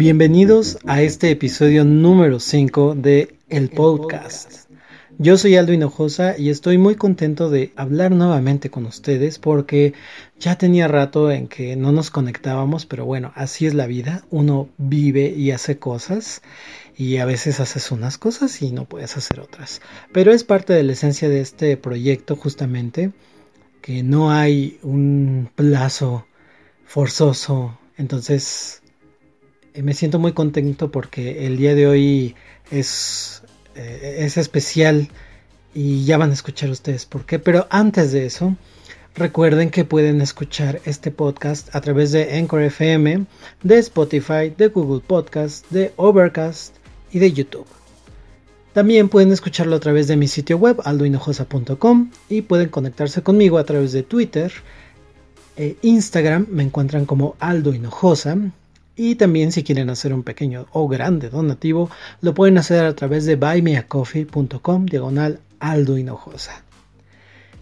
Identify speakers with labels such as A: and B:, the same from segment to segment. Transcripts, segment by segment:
A: Bienvenidos a este episodio número 5 de El Podcast. Yo soy Aldo Hinojosa y estoy muy contento de hablar nuevamente con ustedes porque ya tenía rato en que no nos conectábamos, pero bueno, así es la vida. Uno vive y hace cosas y a veces haces unas cosas y no puedes hacer otras. Pero es parte de la esencia de este proyecto justamente que no hay un plazo forzoso. Entonces me siento muy contento porque el día de hoy es, eh, es especial y ya van a escuchar ustedes por qué. Pero antes de eso, recuerden que pueden escuchar este podcast a través de Anchor FM, de Spotify, de Google Podcast, de Overcast y de YouTube. También pueden escucharlo a través de mi sitio web aldohinojosa.com y pueden conectarse conmigo a través de Twitter, e Instagram, me encuentran como Aldo Hinojosa y también si quieren hacer un pequeño o grande donativo, lo pueden hacer a través de buymeacoffee.com diagonal Aldo Hinojosa.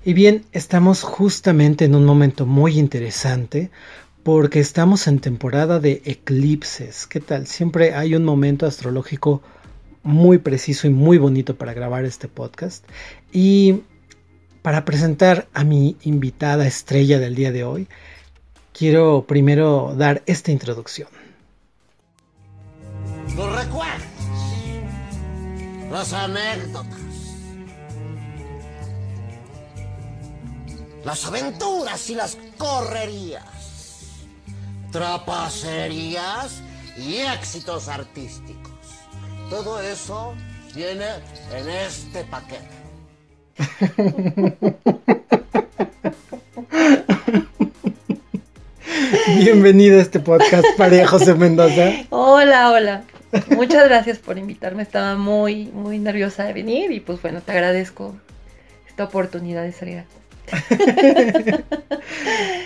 A: Y bien, estamos justamente en un momento muy interesante porque estamos en temporada de eclipses. ¿Qué tal? Siempre hay un momento astrológico muy preciso y muy bonito para grabar este podcast. Y para presentar a mi invitada estrella del día de hoy, quiero primero dar esta introducción
B: los recuerdos, las anécdotas, las aventuras y las correrías, trapacerías y éxitos artísticos. Todo eso viene en este paquete.
A: Bienvenido a este podcast, María José Mendoza.
C: Hola, hola. Muchas gracias por invitarme. Estaba muy, muy nerviosa de venir y pues bueno, te agradezco esta oportunidad de salir.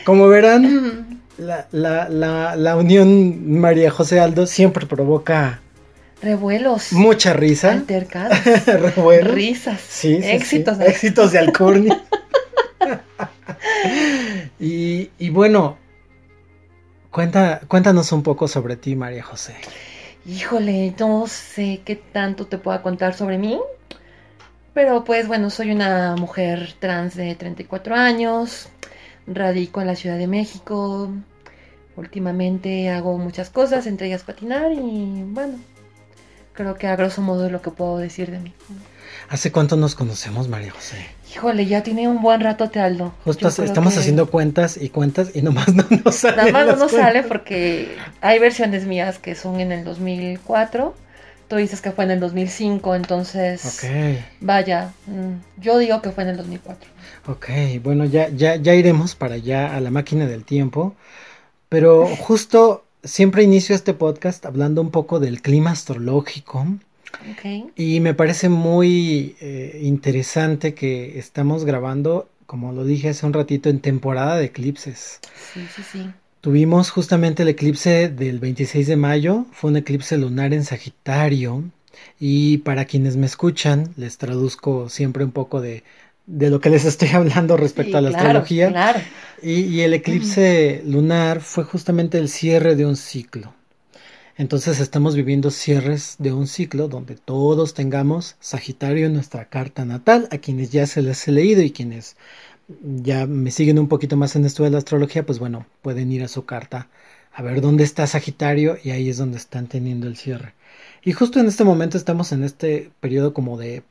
A: Como verán, la, la, unión María José Aldo siempre provoca
C: revuelos,
A: mucha risa,
C: altercados,
A: revuelos,
C: risas,
A: sí, éxitos, éxitos de alcurnia. y, y bueno, cuenta, cuéntanos un poco sobre ti, María José.
C: Híjole, no sé qué tanto te pueda contar sobre mí. Pero pues bueno, soy una mujer trans de 34 años. Radico en la Ciudad de México. Últimamente hago muchas cosas, entre ellas patinar y bueno, creo que a grosso modo es lo que puedo decir de mí.
A: ¿Hace cuánto nos conocemos, María José?
C: Híjole, ya tiene un buen rato, te Aldo.
A: Justo estamos haciendo cuentas y cuentas y nomás no nos sale.
C: Nada más no nos sale porque hay versiones mías que son en el 2004. Tú dices que fue en el 2005, entonces.
A: Ok.
C: Vaya, mm, yo digo que fue en el 2004.
A: Ok, bueno, ya, ya, ya iremos para allá a la máquina del tiempo. Pero justo siempre inicio este podcast hablando un poco del clima astrológico y me parece muy eh, interesante que estamos grabando, como lo dije hace un ratito, en temporada de eclipses.
C: Sí, sí, sí.
A: Tuvimos justamente el eclipse del 26 de mayo, fue un eclipse lunar en Sagitario. Y para quienes me escuchan, les traduzco siempre un poco de, lo que les estoy hablando respecto a la astrología.
C: Claro.
A: Y, y el eclipse lunar fue justamente el cierre de un ciclo. Entonces estamos viviendo cierres de un ciclo donde todos tengamos Sagitario en nuestra carta natal, a quienes ya se les he leído y quienes ya me siguen un poquito más en esto de la astrología, pues bueno, pueden ir a su carta a ver dónde está Sagitario y ahí es donde están teniendo el cierre. Y justo en este momento estamos en este periodo como de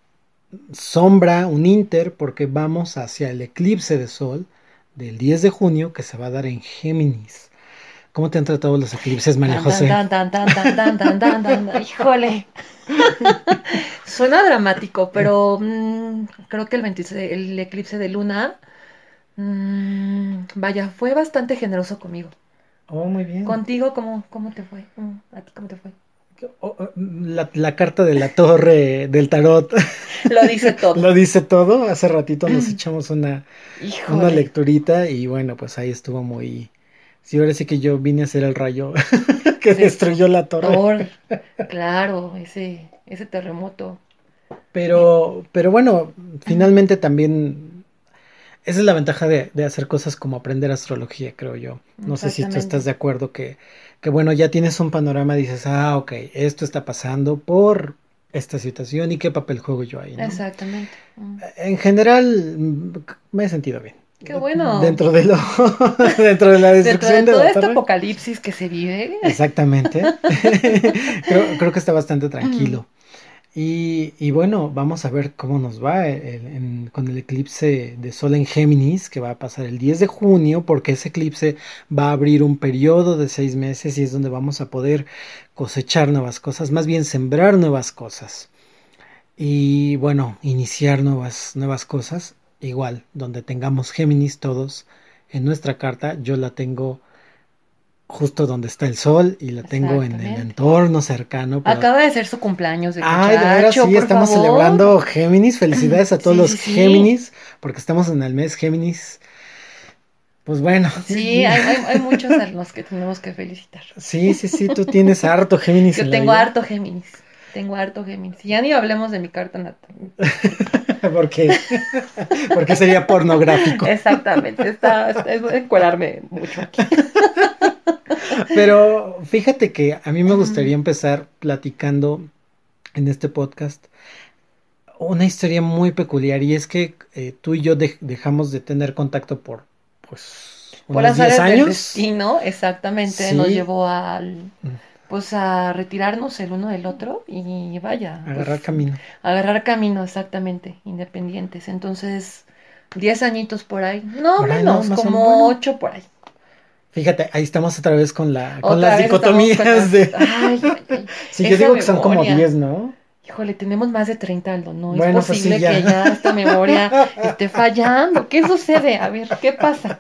A: sombra, un inter, porque vamos hacia el eclipse de sol del 10 de junio que se va a dar en Géminis. ¿Cómo te han tratado los eclipses, María José?
C: Híjole. Suena dramático, pero mm, creo que el, 26, el eclipse de luna, mm, vaya, fue bastante generoso conmigo.
A: Oh, muy bien.
C: Contigo, ¿cómo, cómo te fue? Mm, ¿A ti cómo te fue?
A: Oh, oh, la, carta de la torre del tarot.
C: Lo dice todo.
A: Lo dice todo. Hace ratito nos echamos una, una lecturita y bueno, pues ahí estuvo muy Sí, ahora sí que yo vine a ser el rayo que destruyó la torre.
C: claro, ese, ese terremoto.
A: Pero, pero bueno, finalmente también esa es la ventaja de, de, hacer cosas como aprender astrología, creo yo. No sé si tú estás de acuerdo que, que, bueno, ya tienes un panorama, dices, ah, ok, esto está pasando por esta situación y qué papel juego yo ahí.
C: Exactamente.
A: En general, mm, me he sentido bien.
C: Qué bueno.
A: Dentro de lo, dentro de la destrucción
C: dentro de todo este apocalipsis que se vive.
A: Exactamente. creo, creo, que está bastante tranquilo. Y, y, bueno, vamos a ver cómo nos va con el eclipse de Sol en Géminis, que va a pasar el 10 de junio, porque ese eclipse va a abrir un periodo de seis meses y es donde vamos a poder cosechar nuevas cosas, más bien sembrar nuevas cosas. Y bueno, iniciar nuevas, nuevas cosas. Igual, donde tengamos Géminis todos en nuestra carta, yo la tengo justo donde está el sol y la tengo en el entorno cercano.
C: Acaba de ser su cumpleaños de
A: Ay, de veras, sí, estamos celebrando Géminis. Felicidades a todos los Géminis, porque estamos en el mes Géminis. Pues bueno.
C: Sí, hay, hay, muchos a los que tenemos que felicitar.
A: Sí, sí, sí, tú tienes harto Géminis.
C: Yo tengo harto Géminis. Tengo harto Géminis. Ya ni hablemos de mi carta natal.
A: ¿Por qué? Porque sería pornográfico.
C: Exactamente. Está, es encuadrarme mucho aquí.
A: Pero fíjate que a mí me gustaría empezar platicando en este podcast una historia muy peculiar y es que eh, tú y yo dejamos de tener contacto por pues
C: unos 10 años. destino, exactamente, nos llevó al mm. Pues a retirarnos el uno del otro y vaya.
A: Agarrar pues, camino.
C: Agarrar camino, exactamente, independientes. Entonces, 10 añitos por ahí. No, menos, como 8 por ahí.
A: Fíjate, ahí estamos otra vez con la con las dicotomías de. Ay, sí, yo digo que son como 10, ¿no?
C: Híjole, tenemos más de 30, Aldo. No es pues posible que ya esta memoria esté fallando. ¿Qué sucede? A ver, ¿qué pasa?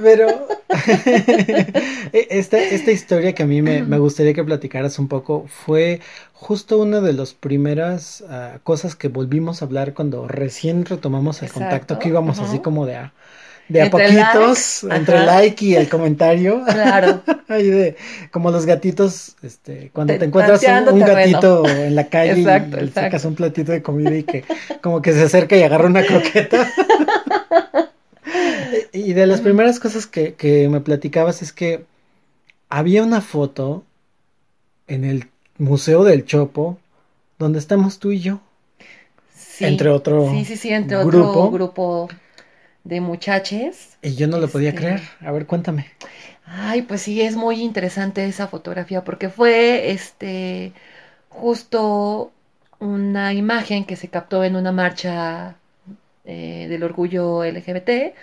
A: Pero esta, esta historia que a mí me, me, gustaría que platicaras un poco fue justo una de las primeras uh, cosas que volvimos a hablar cuando recién retomamos el contacto, que íbamos así como de a, de a poquitos, entre el like y el comentario.
C: Claro.
A: De, como los gatitos, este, cuando te, encuentras un, gatito en la calle y, sacas un platito de comida y que como que se acerca y agarra una croqueta. y de las primeras cosas que, que me platicabas es que había una foto en el Museo del Chopo donde estamos tú y yo.
C: Sí,
A: entre otro
C: sí, sí, sí, entre otro grupo de muchaches.
A: Y yo no lo podía este, creer. A ver, cuéntame.
C: Ay, pues sí, es muy interesante esa fotografía porque fue este justo una imagen que se captó en una marcha eh, del orgullo LGBT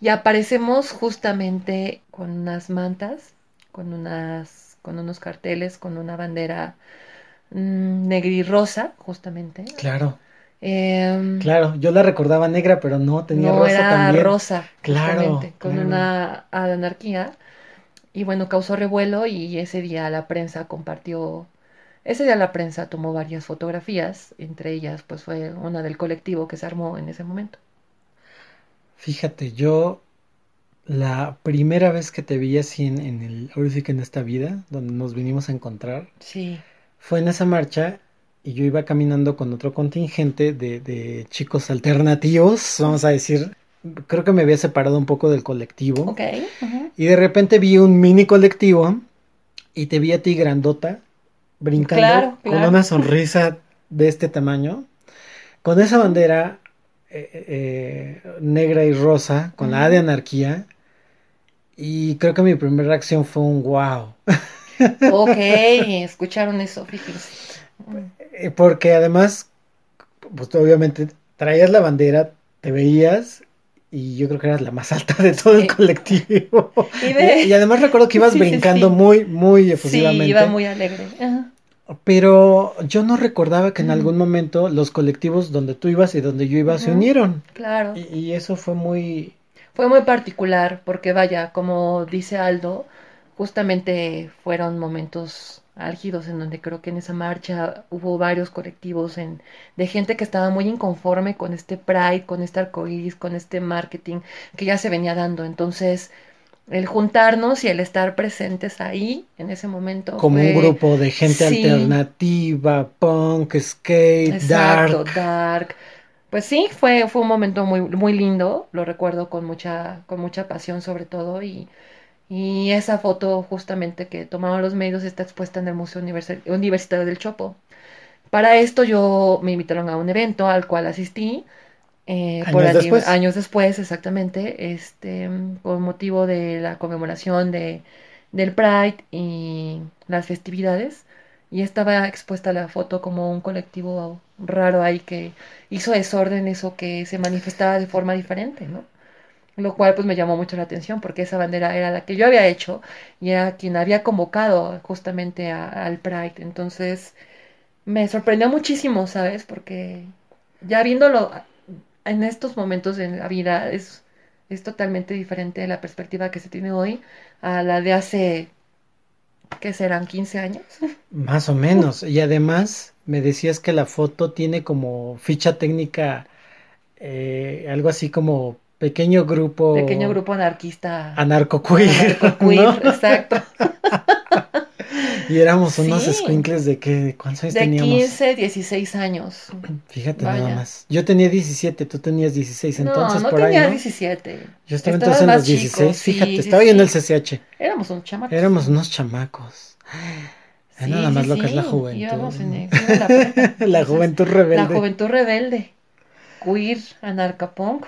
C: y aparecemos justamente con unas mantas, con unas con unos carteles, con una bandera mmm, rosa, justamente.
A: Claro. Em, claro, yo la recordaba negra, pero no tenía no, rosa era
C: rosa, claro, con una anarquía. Y bueno, causó revuelo y ese día la prensa compartió, ese día la prensa tomó varias fotografías, entre ellas pues fue una del colectivo que se armó en ese momento.
A: Fíjate, yo la primera vez que te vi así en, en el, ahora sí que en esta vida, donde nos vinimos a encontrar,
C: sí.
A: fue en esa marcha y yo iba caminando con otro contingente de, de, chicos alternativos, vamos a decir. Creo que me había separado un poco del colectivo.
C: Ok.
A: Y de repente vi un mini colectivo y te vi a ti grandota brincando con una sonrisa de este tamaño, con esa bandera eh, eh, negra y rosa, con la A de anarquía. Y creo que mi primera reacción fue un wow.
C: Ok, escucharon eso, fíjense.
A: Eh, porque además, pues obviamente traías la bandera, te veías y yo creo que eras la más alta de todo el colectivo. Y, además recuerdo que ibas brincando muy, muy efusivamente.
C: Sí, iba muy alegre.
A: Pero yo no recordaba que en algún momento los colectivos donde tú ibas y donde yo iba se unieron.
C: Claro.
A: y, eso fue muy...
C: Fue muy particular porque vaya, como dice Aldo, justamente fueron momentos álgidos en donde creo que en esa marcha hubo varios colectivos en, de gente que estaba muy inconforme con este Pride, con este arcoíris, con este marketing que ya se venía dando. Entonces, el juntarnos y el estar presentes ahí en ese momento.
A: Como un grupo de gente alternativa, punk, skate, Exacto,
C: dark. dark Pues sí, fue, fue un momento muy, muy lindo, lo recuerdo con mucha, con mucha pasión sobre todo y, y esa foto justamente que tomaron los medios está expuesta en el Museo Universi- Universitario del Chopo. Para esto yo me invitaron a un evento al cual asistí. eh, por
A: Años
C: ani-
A: después.
C: años después, exactamente, este, con motivo de la conmemoración de, del Pride y las festividades. Y estaba expuesta la foto como un colectivo raro ahí que hizo desórdenes o que se manifestaba de forma diferente, ¿no? Lo cual pues me llamó mucho la atención porque esa bandera era la que yo había hecho y era quien había convocado justamente al Pride. Entonces me sorprendió muchísimo, ¿sabes? Porque ya viéndolo en estos momentos de la vida es, es totalmente diferente la perspectiva que se tiene hoy a la de hace, ¿qué serán? ¿15 años?
A: Más o menos. Y además me decías que la foto tiene como ficha técnica eh, algo así como pequeño grupo
C: Pequeño grupo anarquista.
A: anarcoqueer,
C: anarcoqueer,
A: ¿no?
C: exacto.
A: Y éramos unos
C: Sí.
A: escuincles de qué, ¿cuántos años
C: De
A: teníamos?
C: 15, 16 años.
A: Fíjate nada
C: Vaya.
A: más. Yo tenía 17, tú tenías 16, entonces
C: no, no
A: por ahí,
C: tenía
A: ¿no?
C: 17.
A: Yo estaba
C: Estabas
A: entonces en los 16,
C: chico, sí,
A: fíjate,
C: sí,
A: estaba en el CCH.
C: Éramos un chamaco.
A: Éramos unos chamacos. Es nada más lo que es la juventud.
C: En en la.
A: La juventud
C: La
A: rebelde.
C: juventud rebelde. Queer, anarcapunk.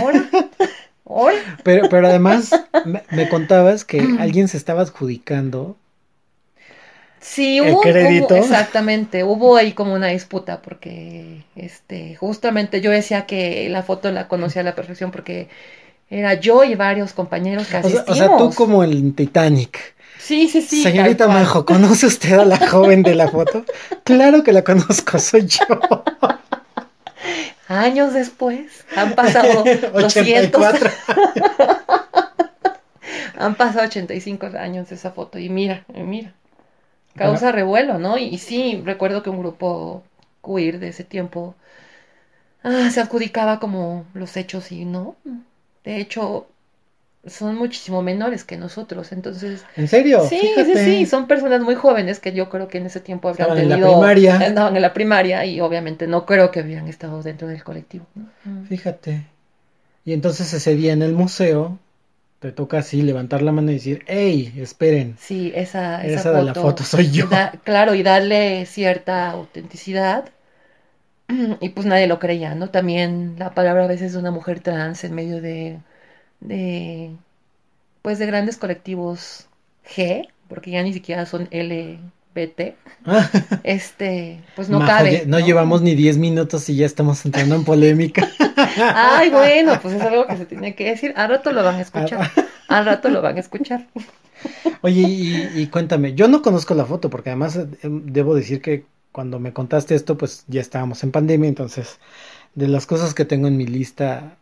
C: Ahora. Ahora.
A: Pero, pero además me, me contabas que alguien se estaba adjudicando.
C: Sí,
A: ¿El
C: hubo, exactamente, hubo ahí como una disputa porque este justamente yo decía que la foto la conocía a la perfección porque era yo y varios compañeros que
A: O sea,
C: asistimos.
A: o sea, tú como el Titanic.
C: Sí, sí, sí.
A: Señorita. Majo, ¿conoce usted a la joven de la foto? Claro que la conozco, soy yo.
C: Años después, han pasado 200,
A: 84.
C: han pasado 85 años de esa foto y mira, y mira, causa revuelo, ¿no? Y, y sí, recuerdo que un grupo queer de ese tiempo ah, se adjudicaba como los hechos y no, de hecho son muchísimo menores que nosotros, entonces
A: ¿En serio?
C: sí, sí,
A: Fíjate.
C: sí, son personas muy jóvenes que yo creo que en ese tiempo habrían
A: Estaban en la
C: tenido,
A: primaria.
C: estaban en la primaria y obviamente no creo que hubieran estado dentro del colectivo, ¿no? Mm.
A: Fíjate. Y entonces ese día en el museo te toca así levantar la mano y decir, hey, esperen,
C: Sí, esa, esa,
A: esa de la foto soy yo.
C: Da- claro, y darle cierta autenticidad. Y pues nadie lo creía, ¿no? También la palabra a veces de una mujer trans en medio de, de, pues de grandes colectivos G, porque ya ni siquiera son LGBT, este, pues no
A: Majo,
C: cabe.
A: ya- no llevamos ni 10 minutos y ya estamos entrando en polémica.
C: Ay, bueno, pues es algo que se tiene que decir. Al rato lo van a escuchar.
A: Ah.
C: Al rato lo van a escuchar.
A: Oye, y, y cuéntame, yo no conozco la foto porque además eh, debo decir que cuando me contaste esto, pues ya estábamos en pandemia, entonces de las cosas que tengo en mi lista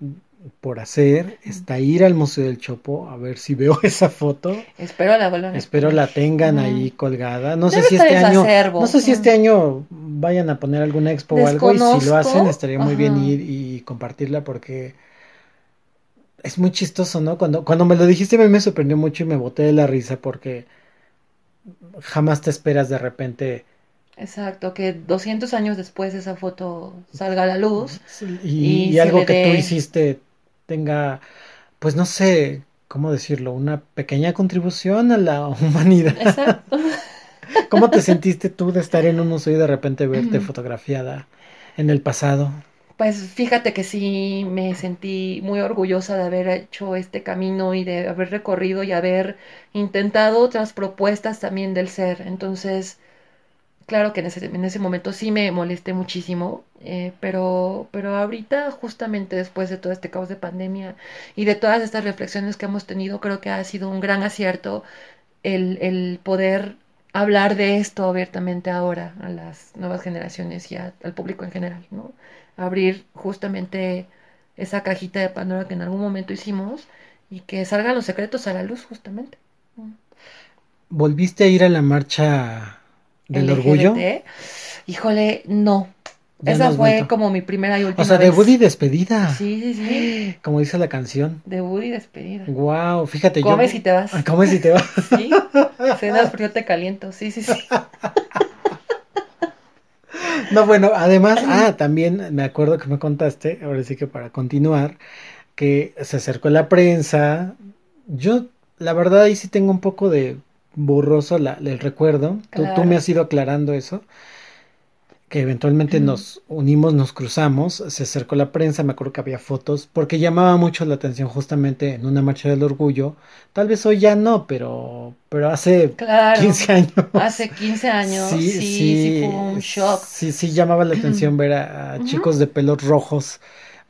A: por hacer está ir al Museo del Chopo a ver si veo esa foto.
C: Espero la vuelvan a
A: Espero la tengan ahí colgada. No sé si este año,
C: acervo.
A: no sé si este año vayan a poner alguna expo o algo y si lo hacen estaría muy bien ir y compartirla porque es muy chistoso, ¿no? Cuando, cuando me lo dijiste a mí me sorprendió mucho y me boté de la risa porque jamás te esperas de repente
C: Exacto, que 200 años después esa foto salga a la luz.
A: y,
C: Y
A: y
C: se
A: algo que tú hiciste tenga, pues no sé, ¿cómo decirlo? Una pequeña contribución a la humanidad.
C: Exacto.
A: ¿Cómo te sentiste tú de estar en un museo y de repente verte fotografiada en el pasado?
C: Pues fíjate que sí me sentí muy orgullosa de haber hecho este camino y de haber recorrido y haber intentado otras propuestas también del ser. Entonces, claro que en ese, en ese momento sí me molesté muchísimo, eh, pero, pero ahorita, justamente después de todo este caos de pandemia y de todas estas reflexiones que hemos tenido, creo que ha sido un gran acierto el, el poder hablar de esto abiertamente ahora a las nuevas generaciones y al público en general, ¿no? Abrir justamente esa cajita de Pandora que en algún momento hicimos y que salgan los secretos a la luz justamente.
A: ¿Volviste a ir a la marcha del
C: LGBT.
A: orgullo?
C: Híjole, no.
A: Ya
C: Esa fue
A: vuelto.
C: como mi primera y última
A: O sea,
C: vez.
A: debut y despedida.
C: Sí, sí, sí.
A: Como dice la canción.
C: Debut y despedida.
A: Wow, fíjate yo.
C: Comes y te vas.
A: Comes y te vas.
C: Sí. Cenas frío te caliento. Sí, sí, sí.
A: No, bueno, además, ah, también me acuerdo que me contaste, ahora sí que para continuar, que se acercó la prensa. Yo, la verdad, ahí sí tengo un poco de borroso la, el recuerdo. Tú, tú me has ido aclarando eso que eventualmente nos unimos, nos cruzamos, se acercó la prensa, me acuerdo que había fotos, porque llamaba mucho la atención justamente en una marcha del orgullo, tal vez hoy ya no, pero, pero hace 15 años.
C: Hace 15 años, sí, sí, sí, fue un shock.
A: Sí, sí, llamaba la atención ver a, chicos de pelos rojos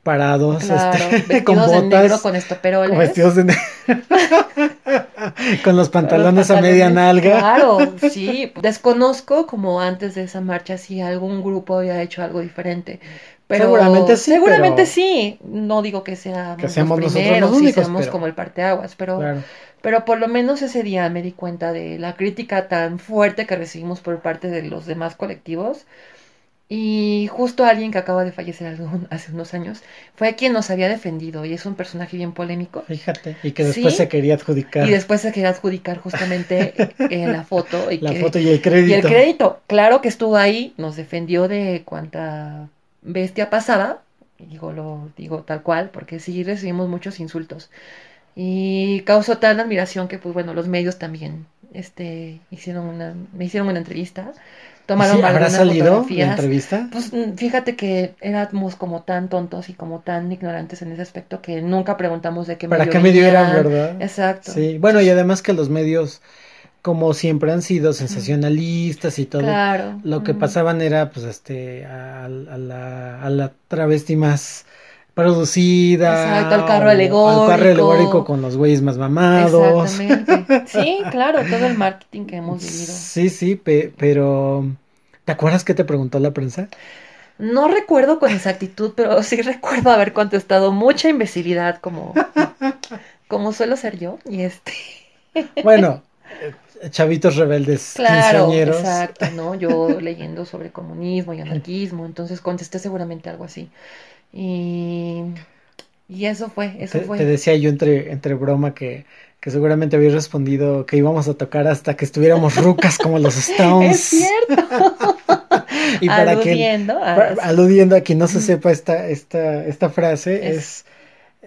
A: parados, este, con botas, de negro,
C: con estoperoles.
A: Vestidos de negro. con los pantalones a media nalga.
C: Claro, sí. Desconozco como antes de esa marcha si algún grupo había hecho algo diferente. Pero seguramente sí. Seguramente sí. No digo que, sea
A: que seamos los primeros, los únicos,
C: seamos como el parteaguas, pero, pero por lo menos ese día me di cuenta de la crítica tan fuerte que recibimos por parte de los demás colectivos y justo alguien que acaba de fallecer hace unos años fue quien nos había defendido y es un personaje bien polémico.
A: Fíjate, y que después se quería adjudicar.
C: Y después se quería adjudicar justamente eh, la foto. Y
A: la foto y el crédito.
C: Y el crédito. Claro que estuvo ahí, nos defendió de cuánta bestia pasada. Digo, lo digo tal cual, porque sí recibimos muchos insultos. Y causó tal admiración que, pues bueno, los medios también este, hicieron una, me hicieron una entrevista
A: tomaron ¿Habrá salido la entrevista?
C: Pues mm, fíjate que éramos como tan tontos y como tan ignorantes en ese aspecto que nunca preguntamos de qué
A: medio ¿Para qué medio eran, verdad?
C: Exacto.
A: Sí, bueno, y además que los medios como siempre han sido sensacionalistas y todo. Claro. Lo que pasaban era pues este a, la, a la travesti más producida.
C: Exacto, al carro alegórico. Al
A: carro alegórico con los güeyes más mamados.
C: Exactamente. Sí, claro, todo el marketing que hemos vivido.
A: Sí, sí, pero ¿te acuerdas qué te preguntó la prensa?
C: No recuerdo con exactitud, pero sí recuerdo haber contestado mucha imbecilidad como, como suelo ser yo. Y este.
A: Bueno, chavitos rebeldes,
C: claro, Exacto, ¿no? Yo leyendo sobre comunismo y anarquismo, entonces contesté seguramente algo así. Y, y eso fue, eso
A: te,
C: fue.
A: Te decía yo entre, entre broma que, que seguramente habías respondido que íbamos a tocar hasta que estuviéramos rucas como los Stones.
C: Es cierto.
A: y para aludiendo, a... aludiendo a quien no se sepa esta, esta, esta frase, es...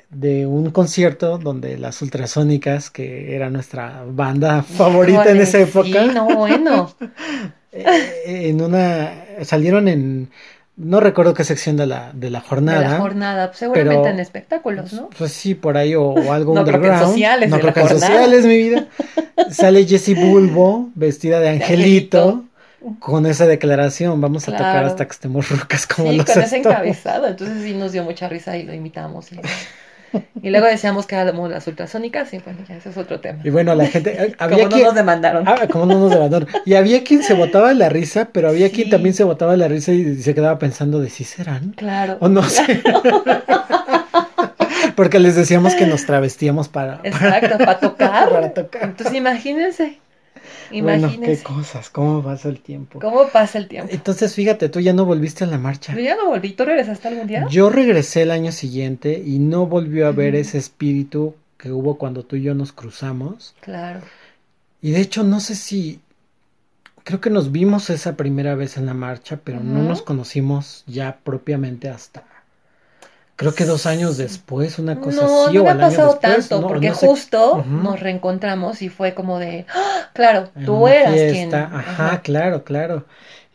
A: de un concierto donde las ultrasónicas, que era nuestra banda favorita en esa época.
C: Sí, no, bueno.
A: Eh, en una salieron en no recuerdo qué sección de la, de la jornada. De
C: la jornada, seguramente en espectáculos, ¿no?
A: Pues sí, por ahí, o, algo
C: no
A: underground.
C: Creo que en sociales.
A: No creo que en sociales, mi vida. Sale Jessie Bulbo, vestida de angelito, con esa declaración. Vamos a tocar hasta que estemos rucas como
C: sí,
A: los
C: con ese encabezado. Entonces sí nos dio mucha risa y lo imitamos. Y... Y luego decíamos que éramos las ultrasónicas y bueno, ya ese es otro tema.
A: Y bueno, la gente...
C: Eh, había como no nos demandaron.
A: Ah, como no nos demandaron. Y había quien se botaba la risa, pero había quien también se botaba la risa y se quedaba pensando de si serán.
C: Claro.
A: O no sé. Porque les decíamos que nos travestíamos para...
C: Exacto, para tocar.
A: para tocar.
C: Entonces imagínense.
A: Bueno, qué cosas, cómo pasa el tiempo.
C: ¿Cómo pasa el tiempo?
A: Entonces, fíjate, tú ya no volviste a la marcha.
C: Yo ya no volví. ¿Tú regresaste algún día?
A: Yo regresé el año siguiente y no volvió a ver ese espíritu que hubo cuando tú y yo nos cruzamos.
C: Claro.
A: Y de hecho, no sé si. Creo que nos vimos esa primera vez en la marcha, pero no nos conocimos ya propiamente hasta creo que dos años después, una cosa
C: no,
A: así.
C: No, no ha pasado tanto, porque justo nos reencontramos y fue como de, ¡Ah! claro, tú eras quien.
A: Ajá, claro, claro.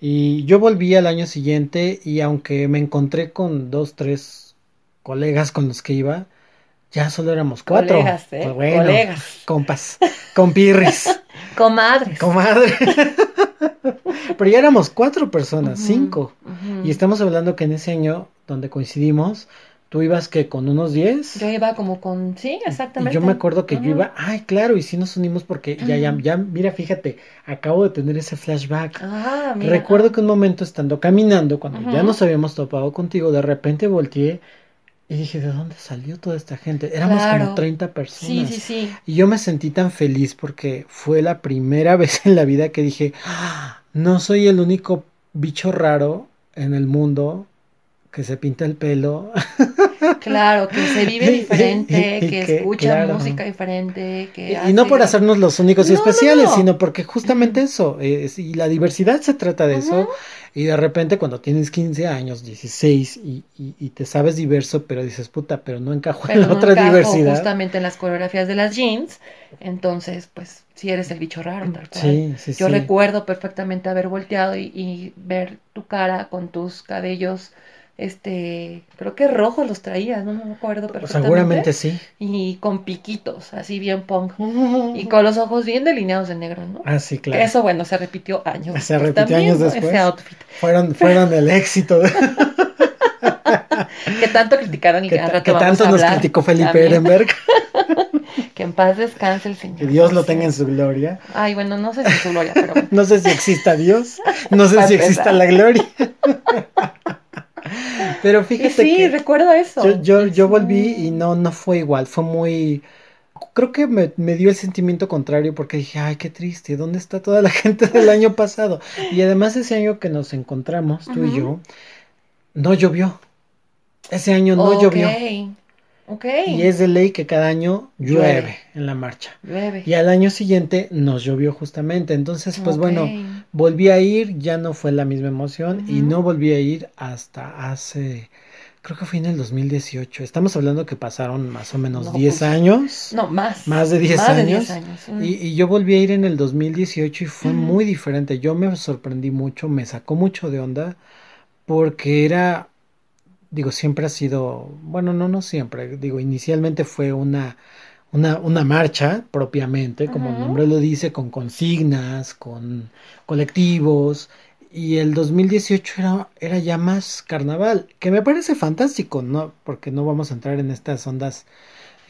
A: Y yo volví al año siguiente y aunque me encontré con dos, tres colegas con los que iba, ya solo éramos cuatro.
C: Colegas, ¿eh? Pues bueno, colegas.
A: Compas, compirris.
C: Comadres.
A: Comadre. Pero ya éramos cuatro personas, cinco. Y estamos hablando que en ese año donde coincidimos, ¿Tú ibas que con unos 10?
C: Yo iba como con, sí, exactamente.
A: Y yo me acuerdo que yo iba, ay, claro, y sí nos unimos porque ya, ya, ya, mira, fíjate, acabo de tener ese flashback.
C: Ah, mira.
A: Recuerdo que un momento estando caminando, cuando ya nos habíamos topado contigo, de repente volteé y dije, ¿de dónde salió toda esta gente? Éramos como 30 personas.
C: Sí, sí, sí.
A: Y yo me sentí tan feliz porque fue la primera vez en la vida que dije, ah, no soy el único bicho raro en el mundo que se pinta el pelo.
C: Claro, que se vive diferente,
A: Y
C: que,
A: que,
C: escucha
A: claro.
C: música diferente, que
A: Y, y no
C: hace-
A: por hacernos los únicos y
C: No,
A: especiales,
C: no.
A: sino porque justamente eso, es- y la diversidad se trata de eso, y de repente cuando tienes 15 años, 16, y, y, y te sabes diverso, pero dices, puta, pero no encajo en la otra diversidad.
C: justamente en las coreografías de las jeans, entonces pues si eres el bicho raro, tal cual.
A: Sí, sí,
C: Yo
A: sí.
C: recuerdo perfectamente haber volteado y ver tu cara con tus cabellos, este, creo que rojos los traías, no, no me acuerdo perfectamente.
A: Seguramente sí.
C: Y con piquitos, así bien punk. Y con los ojos bien delineados de negro, ¿no?
A: Ah, sí, claro.
C: eso, bueno, se repitió años
A: Se repitió
C: también,
A: años después.
C: Ese outfit.
A: Fueron, fueron el éxito
C: Que tanto criticaron y
A: que,
C: rato
A: que tanto nos criticó Felipe. Ehrenberg.
C: Que en paz descanse el Señor.
A: Que Dios lo tenga en su gloria.
C: Ay, bueno, no sé si en su gloria, pero bueno.
A: No sé si exista Dios, no sé si exista la gloria. Pero
C: Y
A: fíjate
C: sí,
A: que
C: recuerdo eso.
A: yo, yo, volví y no, no fue igual, fue muy... Creo que me, me dio el sentimiento contrario porque dije, ay, qué triste, ¿dónde está toda la gente del año pasado? Y además ese año que nos encontramos, tú y yo, no llovió. Ese año no
C: Ok,
A: llovió.
C: Ok.
A: Y es de ley que cada año llueve,
C: Llueve.
A: en la marcha.
C: Llueve.
A: Y al año siguiente nos llovió justamente. Entonces, pues bueno, volví a ir, ya no fue la misma emoción y no volví a ir hasta hace, creo que fue en el 2018. Estamos hablando que pasaron más o menos
C: No,
A: 10
C: pues,
A: años.
C: No, más.
A: Más de 10
C: Más de
A: años.
C: 10 años. Mm.
A: Y, y yo volví a ir en el 2018 y fue muy diferente. Yo me sorprendí mucho, me sacó mucho de onda porque era, digo, siempre ha sido, bueno, no, no siempre, digo, inicialmente fue una, una, una marcha propiamente, como el nombre lo dice, con consignas, con colectivos. Y el 2018 era, era ya más carnaval, que me parece fantástico, ¿no? Porque no vamos a entrar en estas ondas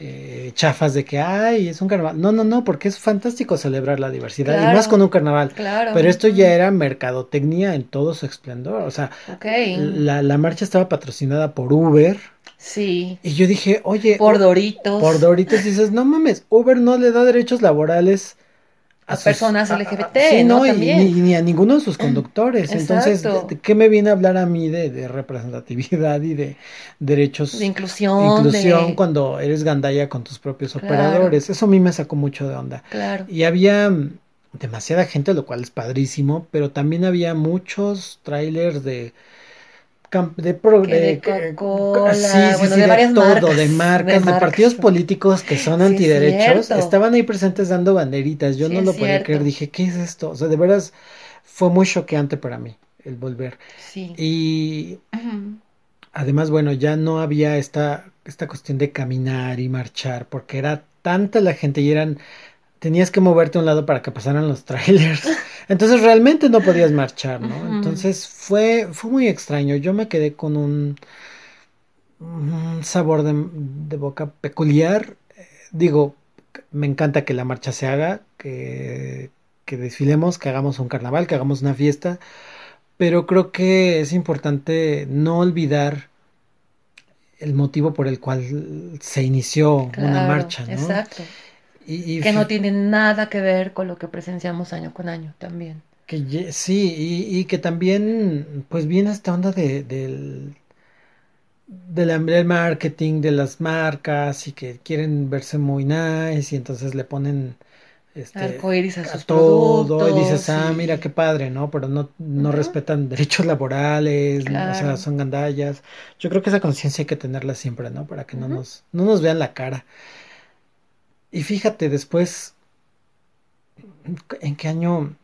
A: eh, chafas de que, ay, es un carnaval. No, no, no, porque es fantástico celebrar la diversidad, y más con un carnaval.
C: Claro.
A: Pero esto ya era mercadotecnia en todo su esplendor. O sea, la, la marcha estaba patrocinada por Uber.
C: Sí.
A: Y yo dije, oye,
C: Por Doritos.
A: por Doritos dices, no mames, Uber no le da derechos laborales
C: A personas LGBT,
A: sí,
C: ¿no?
A: y-
C: También.
A: Ni, ni a ninguno de sus conductores. Entonces,
C: Exacto.
A: ¿de- de ¿qué me viene a hablar a mí de, de representatividad y de derechos?
C: De inclusión.
A: inclusión
C: de-
A: cuando eres gandalla con tus propios
C: Claro.
A: operadores. Eso a mí me sacó mucho de onda.
C: Claro.
A: Y había mm, demasiada gente, lo cual es padrísimo, pero también había muchos trailers de de, pro-
C: de
A: de-
C: Coca-Cola,
A: sí, sí,
C: bueno,
A: sí,
C: de varias
A: todo,
C: marcas,
A: de marcas,
C: de marcas.
A: partidos políticos que son
C: es
A: antiderechos, estaban ahí presentes dando banderitas. Yo no lo podía
C: cierto.
A: creer, dije, ¿qué es esto? O sea, de veras fue muy choqueante para mí el volver. Y. Además, bueno, ya no había esta, esta cuestión de caminar y marchar, porque era tanta la gente y eran, tenías que moverte a un lado para que pasaran los trailers. Entonces realmente no podías marchar, ¿no? Entonces fue, fue muy extraño. Yo me quedé con un, un sabor de, de boca peculiar. Digo, me encanta que la marcha se haga, que, que desfilemos, que hagamos un carnaval, que hagamos una fiesta, pero creo que es importante no olvidar el motivo por el cual se inició una marcha, ¿no?
C: Exacto.
A: Y, y
C: Que no tiene nada que ver con lo que presenciamos año con año también.
A: que sí, y, y que también, pues viene esta onda de, del, del marketing, de las marcas, y que quieren verse muy nice, y entonces le ponen este,
C: Arcoíris a
A: todo, y dices, ah, mira qué padre, ¿no? Pero no, no respetan derechos laborales, o sea, son gandallas. Yo creo que esa conciencia hay que tenerla siempre, ¿no? Para que no nos, no nos vean la cara. Y fíjate, después, ¿en qué año,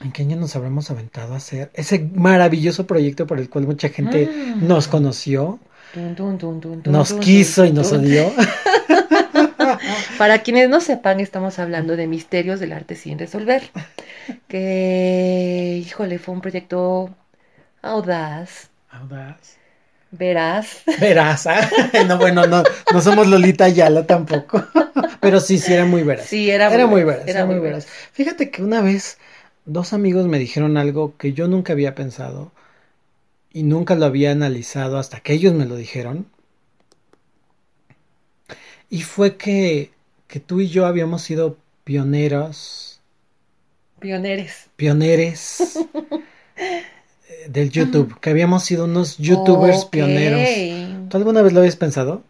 A: en qué año nos habremos aventado a hacer ese maravilloso proyecto por el cual mucha gente
C: Mm.
A: nos conoció, nos quiso y nos odió?
C: Para quienes no sepan, estamos hablando de Misterios del Arte sin resolver. Que, híjole, fue un proyecto audaz,
A: Audaz.
C: veraz.
A: Verás, ¿ah? No, bueno, no, no somos Lolita Ayala tampoco. Pero sí, sí, era muy veraz.
C: Sí, era,
A: Era muy
C: veraz,
A: era muy veraz. Fíjate que una vez dos amigos me dijeron algo que yo nunca había pensado y nunca lo había analizado hasta que ellos me lo dijeron. Y fue que, que tú y yo habíamos sido pioneros,
C: Pioneres.
A: pioneres eh, del YouTube, que habíamos sido unos youtubers
C: Ok.
A: pioneros. ¿Tú alguna vez lo habías pensado?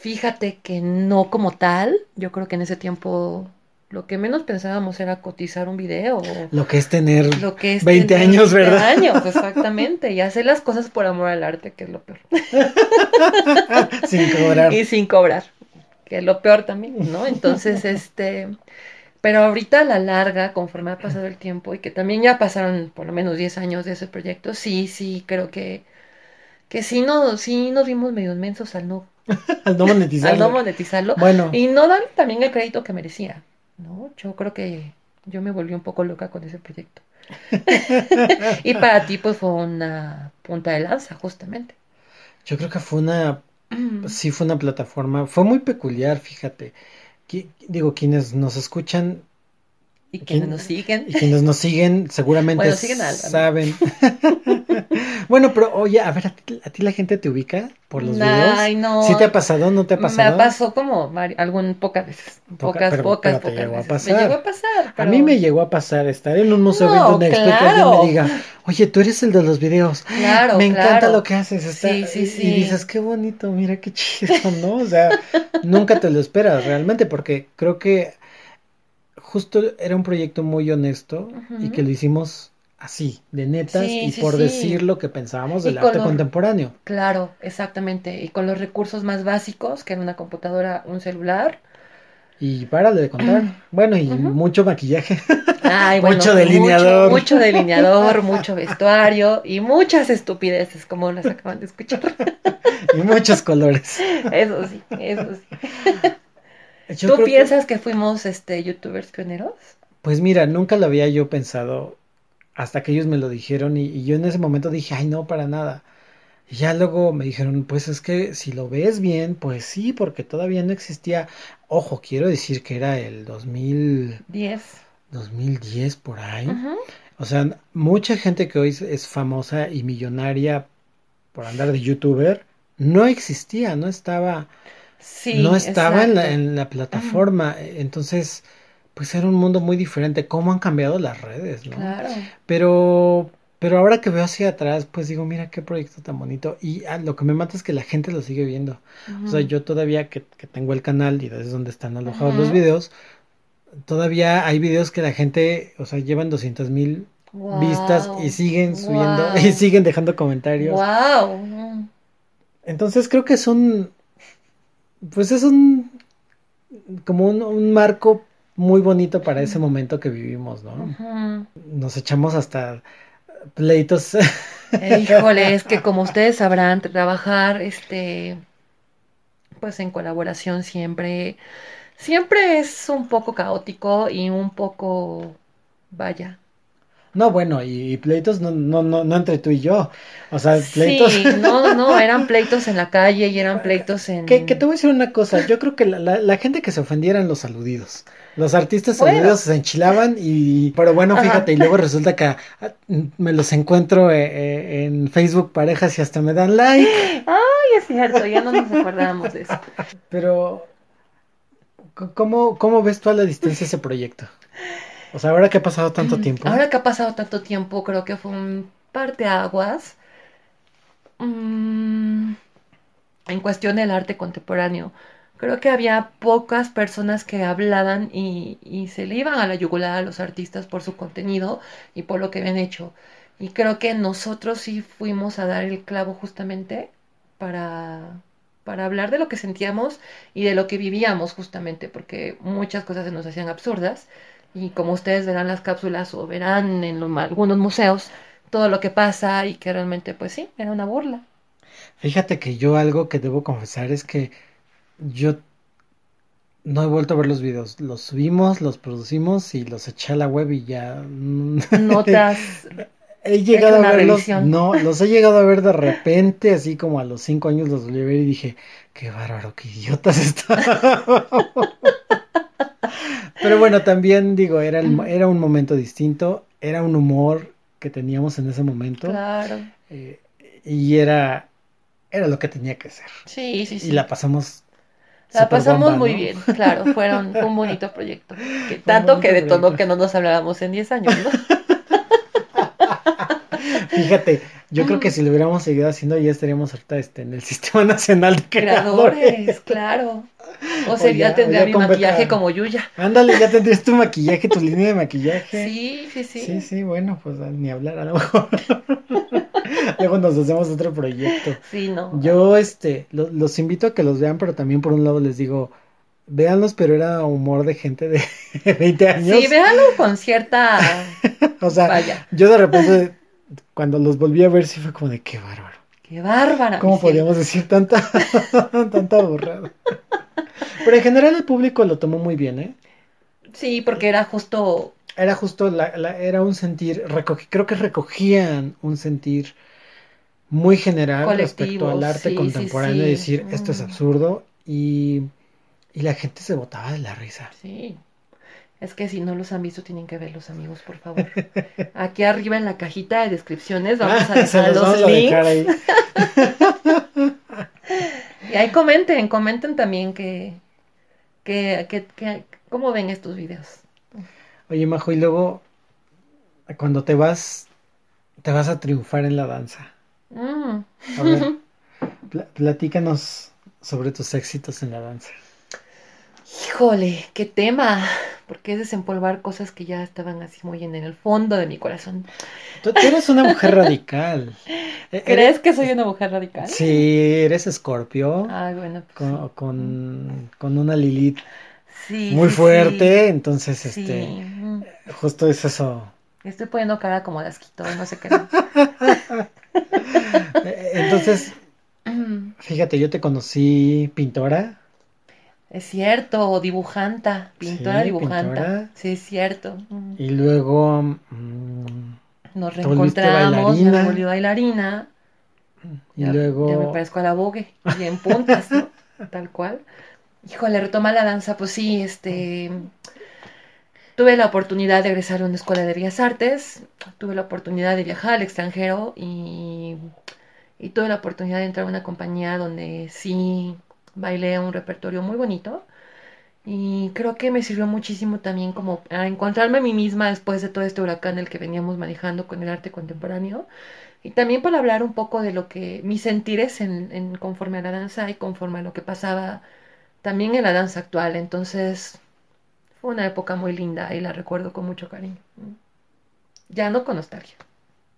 C: Fíjate que no como tal. Yo creo que en ese tiempo lo que menos pensábamos era cotizar un video.
A: Lo que es tener
C: Lo que es
A: 20
C: tener
A: años,
C: 20
A: ¿verdad?
C: años, exactamente. Y hacer las cosas por amor al arte, que es lo peor.
A: Sin cobrar.
C: Y sin cobrar, que es lo peor también, ¿no? Entonces, este, pero ahorita a la larga, conforme ha pasado el tiempo y que también ya pasaron por lo menos 10 años de ese proyecto, sí, sí, creo que, que sí, no, sí nos vimos medio mensos al no,
A: Al no monetizar.
C: al no monetizarlo
A: Bueno,
C: y no dan también el crédito que merecía, ¿no? Yo creo que yo me volví un poco loca con ese proyecto. y para ti, pues fue una punta de lanza, justamente.
A: yo creo que fue una, sí fue una plataforma, fue muy peculiar, fíjate. Digo, quienes nos escuchan
C: Y quienes nos siguen.
A: y quienes nos siguen seguramente
C: Bueno, siguen
A: saben. Bueno, pero oye, a ver, ¿a ti, a ti la gente te ubica por los
C: Ay,
A: videos?
C: no.
A: ¿Sí te ha pasado? ¿No te ha pasado?
C: Me pasó como algún pocas veces.
A: Poca-
C: Pocas,
A: pero-
C: pocas,
A: pero te
C: pocas
A: llegó a
C: veces.
A: pasar.
C: Me llegó a pasar.
A: A mí me llegó a pasar estar en un museo
C: No,
A: alguien
C: claro.
A: me diga, oye, tú eres el de los videos.
C: Claro,
A: me encanta
C: claro.
A: lo que haces. está-".
C: Sí, sí, sí.
A: Y dices, qué bonito, mira qué chido, ¿no? O sea, nunca te lo esperas realmente porque creo que justo era un proyecto muy honesto y que lo hicimos así, de netas
C: Sí,
A: y
C: sí,
A: por
C: sí.
A: decir lo que pensábamos del arte
C: lo-
A: contemporáneo.
C: Claro, exactamente. Y con los recursos más básicos, que era una computadora, un celular.
A: Y párale de contar. Bueno, y mucho maquillaje.
C: Ay, bueno,
A: Mucho delineador.
C: Mucho, mucho delineador, mucho vestuario y muchas estupideces, como las acaban de escuchar.
A: y muchos colores.
C: Eso sí, eso sí.
A: Yo
C: ¿Tú
A: creo que-
C: piensas que fuimos este youtubers pioneros?
A: Pues mira, nunca lo había yo pensado hasta que ellos me lo dijeron y, y yo en ese momento dije, ay, no, para nada. Y ya luego me dijeron, pues es que si lo ves bien, pues sí, porque todavía no existía. Ojo, quiero decir que era el 2000,
C: 10.
A: 2010 por ahí. O sea, mucha gente que hoy es- famosa y millonaria por andar de youtuber, no existía, no estaba,
C: Sí,
A: no estaba en la,
C: exacto.
A: en la plataforma. Entonces, pues era un mundo muy diferente. ¿Cómo han cambiado las redes, no?
C: Claro.
A: Pero, pero ahora que veo hacia atrás, pues digo, mira qué proyecto tan bonito. Y ah, lo que me mata es que la gente lo sigue viendo. O sea, yo todavía que, que tengo el canal y es donde están alojados los videos, todavía hay videos que la gente, o sea, llevan 200 mil vistas y siguen subiendo y siguen dejando comentarios.
C: Wow.
A: Entonces creo que es un, pues es un, como un, un marco muy bonito para ese momento que vivimos, ¿no? Nos echamos hasta pleitos.
C: Eh, Híjole, es que como ustedes sabrán, trabajar este pues en colaboración siempre siempre es un poco caótico y un poco vaya.
A: No, bueno, y, y pleitos no, no, no, no entre tú y yo. O sea, pleitos.
C: Sí, no, no, eran pleitos en la calle y eran pleitos en
A: Que, que te voy a decir una cosa, yo creo que la, la- la gente que se ofendiera eran los aludidos. Los artistas
C: Bueno.
A: aludidos se enchilaban y... Pero bueno,
C: Ajá.
A: fíjate, y luego resulta que ah, me los encuentro eh, eh, en Facebook parejas y hasta me dan like.
C: Ay, es cierto, ya no nos acordamos de eso.
A: Pero, ¿cómo, cómo ves tú a la distancia ese proyecto? O sea, ahora que ha pasado tanto tiempo.
C: Ahora que ha pasado tanto tiempo, creo que fue un parteaguas mm, en cuestión del arte contemporáneo. Creo que había pocas personas que hablaban y, se le iban a la yugular a los artistas por su contenido y por lo que habían hecho. Y creo que nosotros sí fuimos a dar el clavo justamente para, para hablar de lo que sentíamos y de lo que vivíamos justamente, porque muchas cosas se nos hacían absurdas. Y como ustedes verán las cápsulas o verán en algunos museos todo lo que pasa y que realmente pues sí, era una burla.
A: Fíjate que yo algo que debo confesar es que yo no he vuelto a ver los videos. Los subimos, los producimos y los eché a la web y ya.
C: Notas,
A: He llegado a verlos,
C: revisión.
A: no, los he llegado a ver de repente, así como a los cinco años los volví a ver y dije, qué bárbaro, qué idiotas están. Pero bueno, también digo, era, el era un momento distinto, era un humor que teníamos en ese momento
C: claro.
A: eh, y era, era lo que tenía que ser.
C: Sí, sí, sí.
A: Y la pasamos.
C: La pasamos
A: bomba,
C: muy bien, claro, fueron fue un bonito proyecto. Que tanto
A: bonito
C: que detonó
A: proyecto.
C: que no nos hablábamos en 10 años, ¿no?
A: Fíjate, Yo creo que si lo hubiéramos seguido haciendo ya estaríamos ahorita este, en el Sistema Nacional de Creadores.
C: Creadores, claro. O sería,
A: ya-
C: tendría
A: ya
C: mi maquillaje
A: beca.
C: como Yuya.
A: Ándale, ya tendrías tu maquillaje, tu línea de maquillaje.
C: Sí, sí, sí.
A: Sí, sí, bueno, pues ni hablar a lo mejor. Luego nos hacemos otro proyecto.
C: Sí, no.
A: Yo, este, lo- los invito a que los vean, pero también por un lado les digo, véanlos, pero era humor de gente de 20 años.
C: Sí, véanlo con cierta.
A: O sea,
C: Vaya.
A: yo de repente, cuando los volví a ver, sí fue como de qué bárbaro.
C: Qué bárbara.
A: ¿Cómo
C: cielo.
A: podíamos decir tanta, tanta burrada? Pero en general el público lo tomó muy bien, ¿eh?
C: Sí, porque era justo.
A: Era justo, la, la- era un sentir, recogi- creo que recogían un sentir muy general respecto al arte
C: sí,
A: contemporáneo,
C: sí,
A: y
C: sí.
A: decir, esto es
C: Mm.
A: absurdo, y, y la gente se botaba de la risa.
C: Sí. Es que si no los han visto, tienen que verlos, amigos, por favor. Aquí arriba en la cajita de descripciones vamos a dejar
A: los a
C: links.
A: dejar ahí.
C: Y ahí comenten, comenten también que, que, que, que- cómo ven estos videos.
A: Oye, Majo, y luego, cuando te vas, te vas a triunfar en la danza.
C: Mm.
A: A ver, pla- platícanos sobre tus éxitos en la danza.
C: Híjole, qué tema. Porque es desempolvar cosas que ya estaban así muy en el fondo de mi corazón.
A: Tú, tú eres una mujer radical. E-
C: ¿Crees
A: eres-
C: que soy una mujer radical?
A: Sí, eres escorpio,
C: Ay, bueno. pues
A: con, con, con una Lilith
C: sí.
A: muy
C: sí,
A: fuerte, entonces,
C: Sí.
A: este,
C: Sí. Mm.
A: justo es eso.
C: Estoy poniendo cara como de asquito, no sé qué.
A: Eh, Entonces,
C: Mm.
A: fíjate, yo te conocí pintora,
C: Es cierto, dibujanta, pintora
A: Sí,
C: dibujanta.
A: pintora.
C: Sí, es cierto. Mm.
A: y luego, mm,
C: Nos reencontramos, me volví bailarina.
A: y
C: Ya, ya me
A: luego,
C: parezco a la Vogue, y en puntas, ¿no? Tal cual. Híjole, retoma la danza, pues sí, este... Tuve la oportunidad de egresar a una escuela de bellas artes, tuve la oportunidad de viajar al extranjero y, y tuve la oportunidad de entrar a una compañía donde sí bailé un repertorio muy bonito y creo que me sirvió muchísimo también como a encontrarme a mí misma después de todo este huracán el que veníamos manejando con el arte contemporáneo y también para hablar un poco de lo que mis sentires en, en conforme a la danza y conforme a lo que pasaba también en la danza actual. Entonces fue una época muy linda y la recuerdo con mucho cariño. Ya no con nostalgia,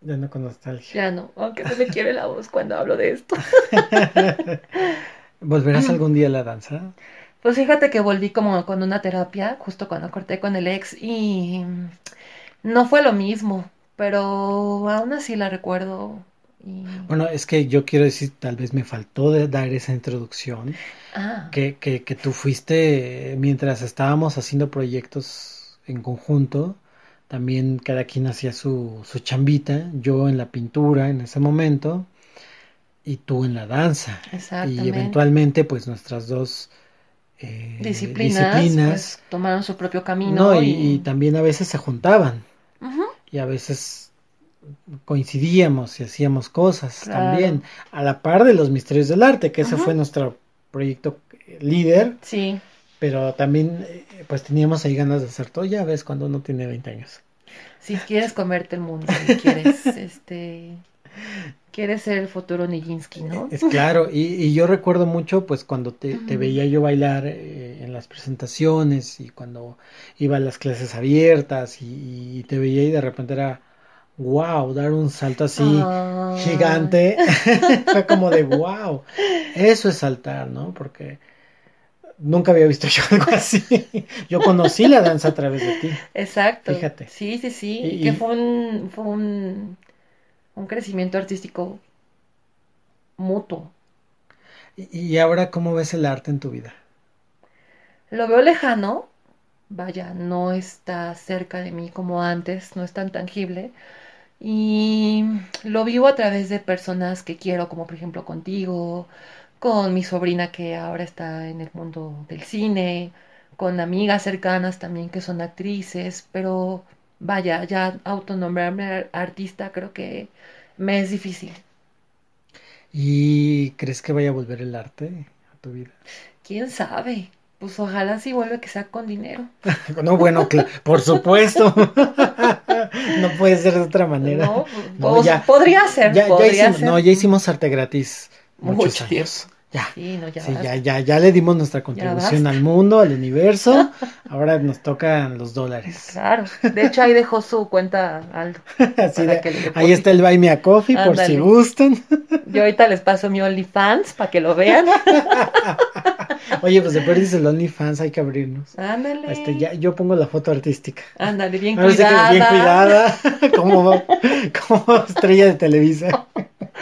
A: ya no con nostalgia.
C: ya no, aunque se me quiere la voz cuando hablo de esto.
A: ¿Volverás algún día a la danza?
C: Pues fíjate que volví como con una terapia justo cuando corté con el ex y no fue lo mismo, pero aún así la recuerdo. Y...
A: Bueno, es que yo quiero decir, tal vez me faltó de dar esa introducción,
C: Ah,
A: que, que, que tú fuiste, mientras estábamos haciendo proyectos en conjunto, también cada quien hacía su, su chambita, yo en la pintura en ese momento, y tú en la danza. Y
C: exactamente.
A: eventualmente, pues nuestras dos eh,
C: disciplinas,
A: disciplinas,
C: pues, tomaron su propio camino.
A: no, y,
C: y-
A: y también a veces se juntaban,
C: Ujú,
A: y a veces coincidíamos y hacíamos cosas
C: Claro.
A: también, a la par de los misterios del arte, que ese fue nuestro proyecto eh, líder,
C: Sí,
A: pero también eh, pues teníamos ahí ganas de hacer todo, ya ves, cuando uno tiene 20 años.
C: si quieres comerte el mundo, si quieres, este, quieres ser el futuro Nijinsky, ¿no?
A: Es claro, y, y yo recuerdo mucho pues cuando te, veía yo bailar eh, en las presentaciones y cuando iba a las clases abiertas y, y te veía y de repente era, wow, dar un salto así gigante, fue como de wow, eso es saltar, ¿no? Porque nunca había visto yo algo así. Yo conocí la danza a través de ti.
C: Exacto.
A: Fíjate.
C: Sí, sí, sí.
A: Y-
C: que fue un, fue un, un crecimiento artístico mutuo.
A: Y, ahora, ¿cómo ves el arte en tu vida?
C: Lo veo lejano, vaya, no está cerca de mí como antes, no es tan tangible. Y lo vivo a través de personas que quiero, como por ejemplo contigo, con mi sobrina que ahora está en el mundo del cine, con amigas cercanas también que son actrices, pero vaya, ya autonombrarme ar- artista creo que me es difícil.
A: ¿Y crees que vaya a volver el arte a tu vida?
C: ¿Quién sabe? Pues ojalá sí vuelva que sea con dinero.
A: No, bueno, por supuesto. no puede ser de otra manera.
C: No,
A: No,
C: pues,
A: ya.
C: podría ser,
A: Ya, ya
C: podría
A: hicimos,
C: ser.
A: no, ya hicimos arte gratis muchos
C: Mucho
A: años. Ya.
C: Sí, no, ya
A: Sí, ya, ya, ya le dimos nuestra contribución al mundo, al universo. Ahora nos tocan los dólares.
C: Claro. De hecho, ahí dejó su cuenta Aldo.
A: Así de-
C: que le
A: ahí está el Buy Me a Coffee por si gustan.
C: Yo ahorita les paso mi OnlyFans para que lo vean.
A: Oye, pues de perdis el OnlyFans hay que abrirnos.
C: Ándale.
A: Este, ya, yo pongo la foto artística.
C: Ándale, bien
A: Ahora sí que
C: cuidada.
A: bien cuidada, como, como estrella de Televisa.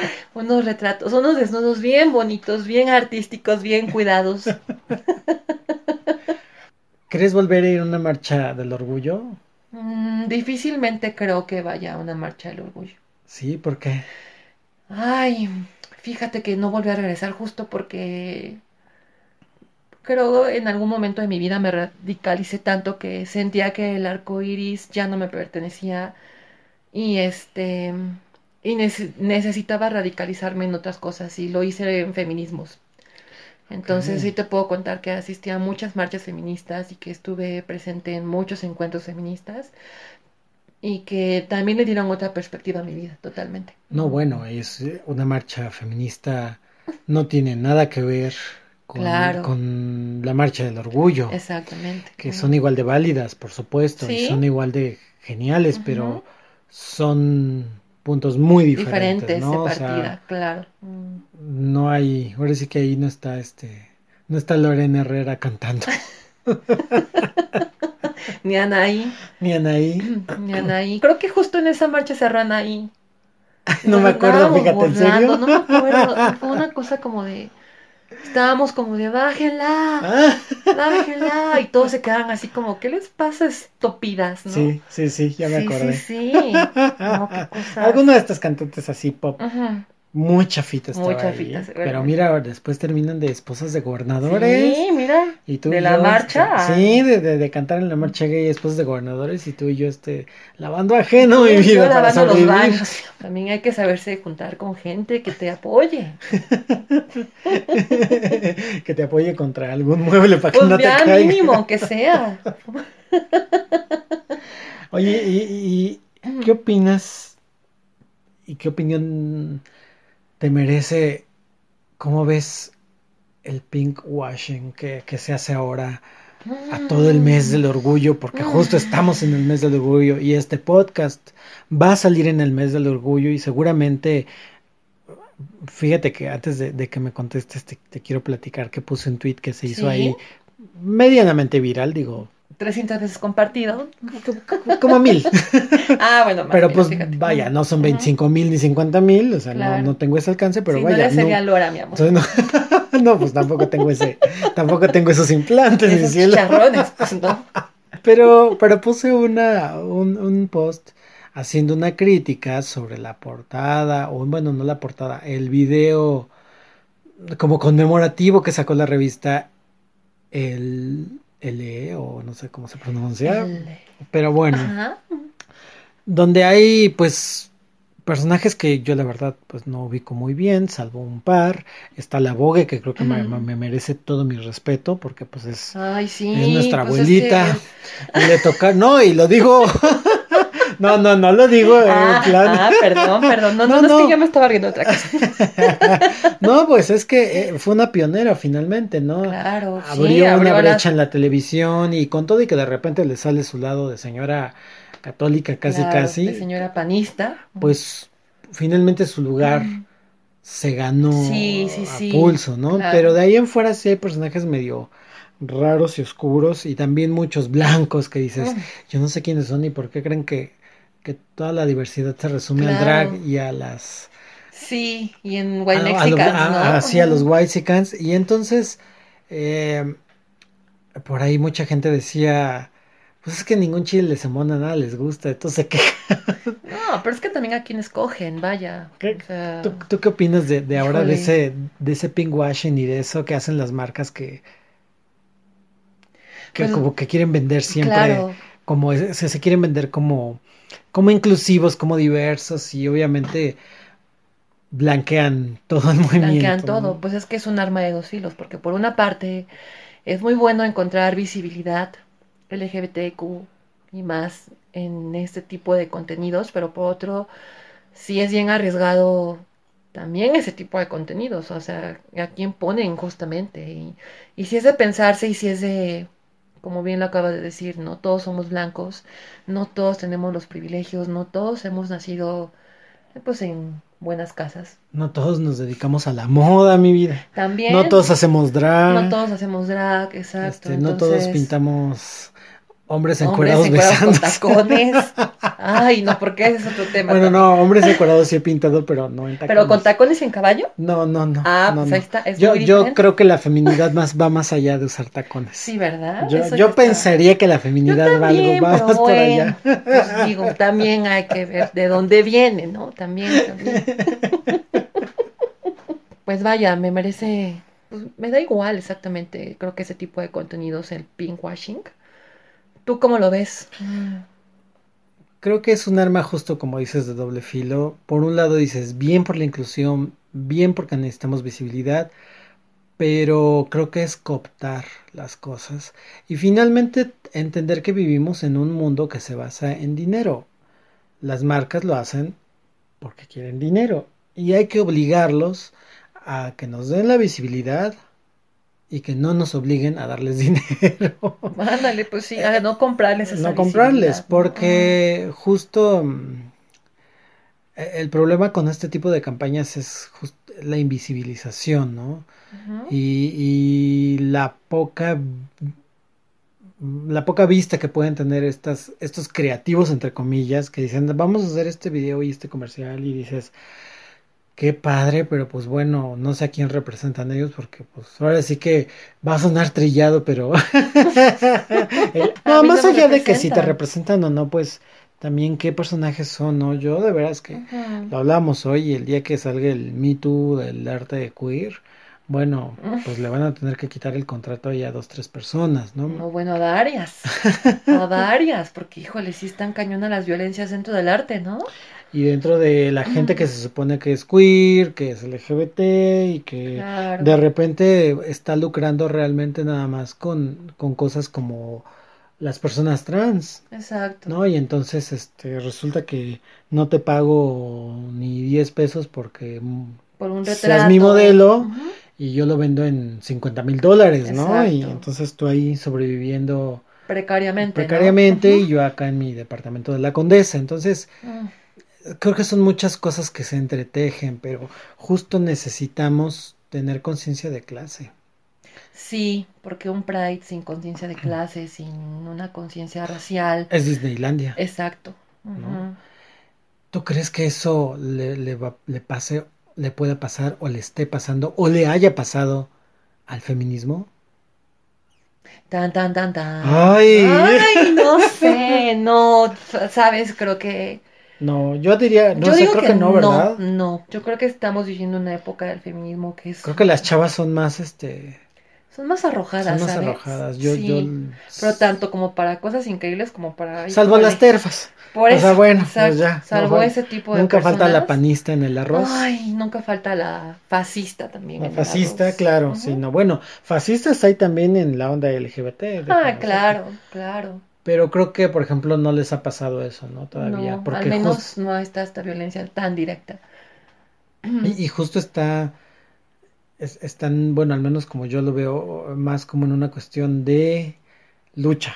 C: Unos retratos, unos desnudos bien bonitos, bien artísticos, bien cuidados.
A: ¿Querés volver a ir a una marcha del orgullo?
C: Mm, difícilmente creo que vaya a una marcha del orgullo.
A: Sí, ¿por qué?
C: Ay, fíjate que no volví a regresar justo porque creo en algún momento de mi vida me radicalicé tanto que sentía que el arco iris ya no me pertenecía y este y nece- necesitaba radicalizarme en otras cosas y lo hice en feminismos. Entonces sí te puedo contar que asistí a muchas marchas feministas y que estuve presente en muchos encuentros feministas y que también le dieron otra perspectiva a mi vida, totalmente.
A: No, bueno, es eh, una marcha feminista, no tiene nada que ver con,
C: Claro.
A: con la marcha del orgullo,
C: Exactamente.
A: que son igual de válidas, por supuesto, y son igual de geniales, pero son puntos muy diferentes,
C: diferentes
A: ¿no?
C: de
A: O sea,
C: partida, claro. Mm.
A: no hay, ahora sí que ahí no está este, no está Lorena Herrera cantando,
C: Ni Anaí,
A: ni Anaí,
C: ni Anaí. Creo que justo en esa marcha cerró Anaí.
A: no me acuerdo, fíjate, ¿en serio?
C: No me acuerdo. Fue una cosa como de. Estábamos como de bájenla,
A: Ah,
C: bájenla. Y todos se quedaban así como, ¿qué les pasa, estúpidas? ¿no?
A: sí, sí, sí, ya me
C: sí,
A: acordé.
C: Sí, sí. No, qué
A: de estos cantantes así pop
C: Ujú.
A: Muy chafita estaba
C: Muy
A: ahí,
C: chafita,
A: ¿eh?
C: sí,
A: Pero mira, después terminan de esposas de gobernadores.
C: Sí, mira.
A: Y tú
C: de
A: y
C: la
A: yo,
C: marcha.
A: este, sí, de, de, de cantar en la marcha gay esposas de gobernadores y tú y yo este lavando ajeno mi
C: Sí, yo
A: vida para
C: lavando los
A: sobrevivir.
C: baños. También hay que saberse juntar con gente que te apoye.
A: que te apoye contra algún mueble para que
C: Pues
A: no te caiga.
C: mínimo, aunque sea.
A: Oye, ¿y, y qué opinas? ¿Y qué opinión te merece? ¿Cómo ves el pink washing que, que se hace ahora? a todo el mes del orgullo, porque justo estamos en el mes del orgullo y este podcast va a salir en el mes del orgullo y seguramente, fíjate que antes de, de que me contestes te, te quiero platicar que puse un tweet que se hizo
C: ¿Sí?
A: ahí medianamente viral, digo,
C: 300 veces compartido.
A: como mil,
C: Ah, bueno, más
A: pero
C: bien,
A: pues
C: fíjate.
A: vaya, no son
C: Ujú.
A: 25 mil ni 50 mil, o sea,
C: Claro.
A: no, no tengo ese alcance, pero
C: Sí,
A: vaya,
C: no le
A: no,
C: sería Lora, mi amor.
A: no, no, pues tampoco tengo ese, tampoco tengo esos implantes,
C: Esos
A: cielo.
C: pues no.
A: Pero, pero puse una, un, un post haciendo una crítica sobre la portada, o bueno, no la portada, el video como conmemorativo que sacó la revista el LE, o no sé cómo se pronuncia,
C: El-
A: pero bueno,
C: Ajá.
A: donde hay pues personajes que yo la verdad pues no ubico muy bien, salvo un par, está la Vogue que creo que me, merece todo mi respeto porque pues es
C: Ay, sí.
A: es nuestra
C: pues
A: abuelita.
C: que-
A: Y le toca, no, y lo digo. no, no, no lo digo en
C: Ah,
A: plan.
C: ah, perdón, perdón. No, no,
A: No,
C: no, es que yo me estaba riendo otra cosa.
A: no, pues es que eh, fue una pionera finalmente, ¿no?
C: Claro, sí,
A: abrió una
C: abrió
A: brecha en la televisión y con todo y que de repente le sale su lado de señora católica casi
C: Claro,
A: casi,
C: De señora panista.
A: pues finalmente su lugar se ganó
C: Sí, sí,
A: a pulso, ¿no?
C: claro.
A: Pero de ahí en fuera sí hay personajes medio raros y oscuros y también muchos blancos que dices, yo no sé quiénes son y por qué creen que, que toda la diversidad se resume al drag y a las
C: Sí, y en White
A: a
C: Mexicans,
A: a-
C: ¿no?
A: a- sí, a los white y entonces eh, por ahí mucha gente decía pues es que ningún chile les amona nada les gusta entonces se quejan.
C: No, pero es que también a quien escogen, vaya.
A: ¿Qué?
C: O sea,
A: ¿Tú, tú qué opinas de, de ahora de ese de ese pink washing y de eso que hacen las marcas que que
C: Pues,
A: como que quieren vender siempre
C: claro.
A: Como es- se, se quieren vender como como inclusivos como diversos y obviamente blanquean todo el movimiento
C: blanquean
A: ¿no?
C: todo. Pues es que es un arma de dos filos, porque por una parte es muy bueno encontrar visibilidad LGBTQ y más en este tipo de contenidos, pero por otro, sí es bien arriesgado también ese tipo de contenidos, o sea, a quién ponen justamente. Y, y si es de pensarse y si es de, como bien lo acaba de decir, no todos somos blancos, no todos tenemos los privilegios, no todos hemos nacido pues en buenas casas.
A: No todos nos dedicamos a la moda, mi vida.
C: También.
A: No todos hacemos drag.
C: No todos hacemos drag, exacto.
A: Este, no todos pintamos hombres
C: hombres
A: encuerados
C: encuerados con tacones. Ay, no, porque ese es otro tema.
A: Bueno,
C: también.
A: no, hombres encuerados sí he pintado, pero no en tacones.
C: Pero con tacones y en caballo.
A: No, no, no.
C: Ah,
A: no,
C: pues
A: no.
C: ahí está, es
A: yo,
C: muy
A: yo creo que la feminidad más va más allá de usar tacones.
C: Sí, ¿verdad?
A: Yo,
C: Eso
A: yo
C: está.
A: pensaría que la
C: Yo
A: feminidad va algo más por allá.
C: pues digo, también hay que ver de dónde viene, ¿no? También, también. Pues vaya, me merece, pues, me da igual exactamente, creo que ese tipo de contenidos, el pinkwashing. ¿Tú cómo lo ves?
A: Creo que es un arma justo como dices de doble filo. Por un lado dices bien por la inclusión, bien porque necesitamos visibilidad, pero creo que es cooptar las cosas y finalmente entender que vivimos en un mundo que se basa en dinero. Las marcas lo hacen porque quieren dinero y hay que obligarlos a que nos den la visibilidad y que no nos obliguen a darles dinero.
C: Ándale, pues sí, a no comprarles esa
A: No comprarles, porque justo mm, e- el problema con este tipo de campañas es just- la invisibilización, ¿no? Y, y la poca la poca vista que pueden tener estas, estos creativos, entre comillas, que dicen, vamos a hacer este video y este comercial, y dices, qué padre, pero pues bueno, no sé a quién representan ellos, porque pues ahora sí que va a sonar trillado, pero... El- no, más allá de que si te
C: representan.
A: o no, pues también qué personajes son, ¿no? Yo de veras que lo hablamos hoy, el día que salga el Me Too del arte de queer, bueno, pues le van a tener que quitar el contrato ahí a dos, tres personas, ¿no?
C: No, bueno, a varias. A varias, porque híjole, sí están cañona las violencias dentro del arte, ¿no?
A: Y dentro de la gente que se supone que es queer, que es LGBT y que
C: Claro.
A: de repente está lucrando realmente nada más con, con cosas como las personas trans,
C: Exacto.
A: ¿no? Y entonces este resulta que no te pago ni 10 pesos porque
C: Por un
A: seas mi modelo y yo lo vendo en 50 mil dólares, ¿no? Y entonces tú ahí sobreviviendo
C: Precariamente.
A: precariamente y yo acá en mi departamento de la Condesa. Entonces,
C: Mm.
A: Creo que son muchas cosas que se entretejen, pero justo necesitamos tener conciencia de clase.
C: Sí, porque un Pride sin conciencia de clase, sin una conciencia racial.
A: Es Disneylandia.
C: Exacto.
A: ¿Tú crees que eso le, le, va- le pase, le pueda pasar o le esté pasando o le haya pasado al feminismo?
C: Tan, tan, tan, tan.
A: Ay.
C: Ay, no sé, no, sabes, creo que...
A: No, yo diría, no
C: yo
A: sé,
C: digo
A: creo
C: que,
A: que, no, ¿verdad?
C: no, no, yo creo que estamos viviendo una época del feminismo que es...
A: Creo que las chavas son más, este,
C: Son más arrojadas,
A: son más
C: ¿sabes?
A: arrojadas. Yo,
C: Sí,
A: yo,
C: pero tanto como para cosas increíbles como para...
A: salvo las terfas.
C: Por
A: o
C: eso,
A: sea, bueno,
C: exacto,
A: pues ya.
C: Salvo
A: no
C: ese tipo de
A: Nunca falta la panista en el arroz.
C: Ay, nunca falta la fascista también.
A: La
C: en el
A: fascista,
C: arroz.
A: claro, sí, no. Bueno, fascistas hay también en la onda LGBT.
C: Ah, claro, claro.
A: Pero creo que, por ejemplo, no les ha pasado eso, ¿no? Todavía.
C: no,
A: porque
C: al menos no está esta violencia tan directa.
A: y, y justo está, es- están, bueno, al menos como yo lo veo, más como en una cuestión de lucha,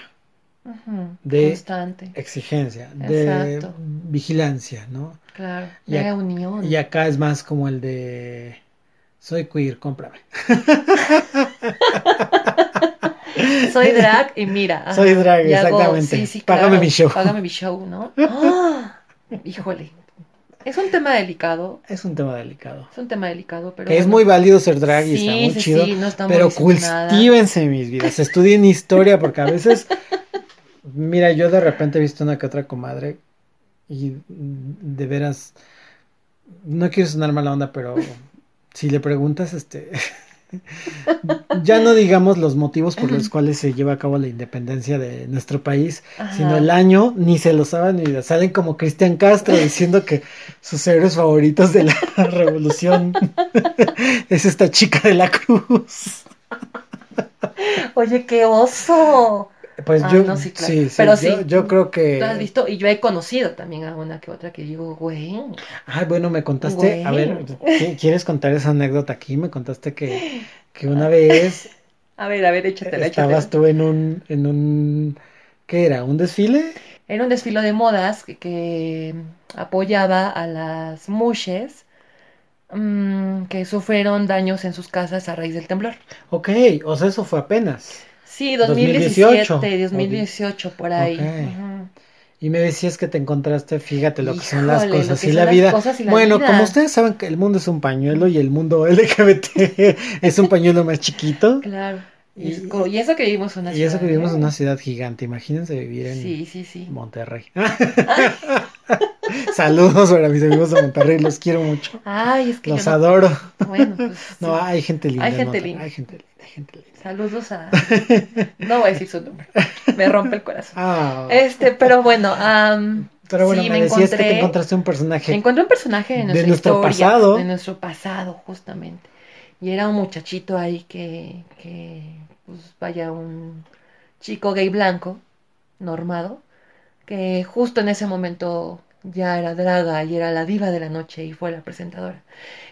A: de-
C: Constante,
A: exigencia, de
C: Exacto.
A: vigilancia, ¿no?
C: claro.
A: y
C: De unión.
A: Y acá es más como el de, soy queer, cómprame.
C: Soy drag y mira.
A: Soy drag,
C: y hago-
A: exactamente.
C: sí, sí,
A: Págame
C: claro,
A: mi show.
C: Págame mi show, ¿no? ¡Ah! Híjole. Es un tema delicado.
A: Es un tema delicado.
C: Es un tema delicado, pero.
A: Que es
C: bueno.
A: muy válido ser drag y está muy
C: sí,
A: chido.
C: sí, no estamos
A: pero cultívense mis vidas, estudien historia, porque a veces, mira, yo de repente he visto una que otra comadre y de veras, no quiero sonar mala onda, pero si le preguntas, este, ya no digamos los motivos por los cuales se lleva a cabo la independencia de nuestro país,
C: Ajá.
A: sino el año, ni se lo saben ni salen como Cristian Castro diciendo que sus héroes favoritos de la revolución es esta chica de la cruz.
C: Oye, qué oso.
A: Pues
C: Ah,
A: yo,
C: no, sí, claro.
A: sí, sí,
C: Pero sí.
A: yo creo que...
C: Tú has visto, y yo he conocido también a una que otra que digo, güey.
A: Ay, bueno, me contaste, a ver,
C: Güey.
A: ¿qui- ¿quieres contar esa anécdota aquí? Me contaste que, que una vez
C: A ver, a ver, échatela,
A: estabas
C: échatela.
A: tú en un, en un, ¿qué era? ¿Un desfile?
C: Era un desfile de modas que, que apoyaba a las mushes mm, que sufrieron daños en sus casas a raíz del temblor.
A: Ok, o sea, eso fue apenas.
C: Sí,
A: 2018.
C: 2017, 2018, por ahí.
A: Y me decías que te encontraste, fíjate lo que son las cosas y la vida.
C: cosas y la
A: Bueno,
C: vida.
A: como ustedes saben que el mundo es un pañuelo y el mundo LGBT es un pañuelo más chiquito.
C: Claro. Y,
A: Y-
C: y eso que vivimos en una
A: Y eso
C: ciudad,
A: que vivimos en una ciudad gigante, imagínense vivir en
C: Sí, sí, sí.
A: Monterrey. Saludos para mis amigos de Monterrey, los quiero mucho.
C: Ay, es que
A: Los
C: no-
A: adoro.
C: Bueno, pues
A: No, hay gente linda.
C: Hay
A: en
C: gente linda.
A: Hay gente linda, hay gente linda.
C: Saludos a... No voy a decir su nombre. Me rompe el corazón.
A: Ah,
C: Este, pero bueno, am,
A: pero bueno,
C: sí,
A: me,
C: me
A: decías que te
C: encontré-
A: encontraste un personaje.
C: encontré un personaje de
A: nuestro
C: historia,
A: pasado.
C: de nuestro pasado, justamente. Y era un muchachito ahí que, que, pues vaya, un chico gay blanco, normado, que justo en ese momento ya era draga y era la diva de la noche y fue la presentadora.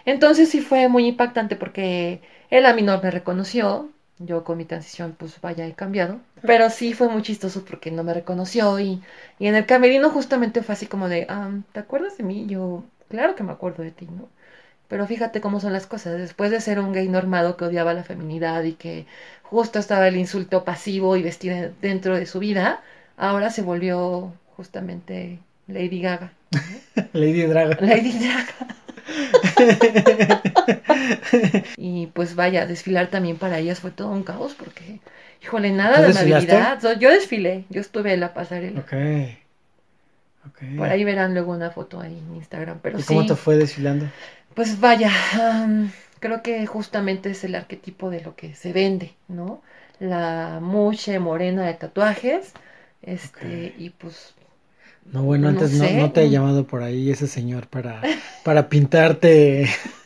C: Entonces sí fue muy impactante porque él a mí no me reconoció, yo con mi transición pues vaya he cambiado, pero sí fue muy chistoso porque no me reconoció y, y en el camerino justamente fue así como de, ah, ¿te acuerdas de mí? Yo, claro que me acuerdo de ti, ¿no? Pero fíjate cómo son las cosas. Después de ser un gay normado que odiaba la feminidad y que justo estaba el insulto pasivo y vestido dentro de su vida, ahora se volvió justamente Lady Gaga.
A: Lady Draga.
C: Lady Gaga. y pues vaya, desfilar también para ellas fue todo un caos porque, híjole, nada
A: ¿Tú
C: de amabilidad. So, Yo desfilé, yo estuve en la pasarela.
A: Ok. Ok.
C: Por ahí verán luego una foto ahí en Instagram, pero
A: ¿Y
C: sí.
A: cómo te fue desfilando?
C: Pues vaya, am, creo que justamente es el arquetipo de lo que se vende, ¿no? La muche morena de tatuajes, este, y pues,
A: No, bueno,
C: No
A: antes no, no te he llamado por ahí ese señor para, para pintarte.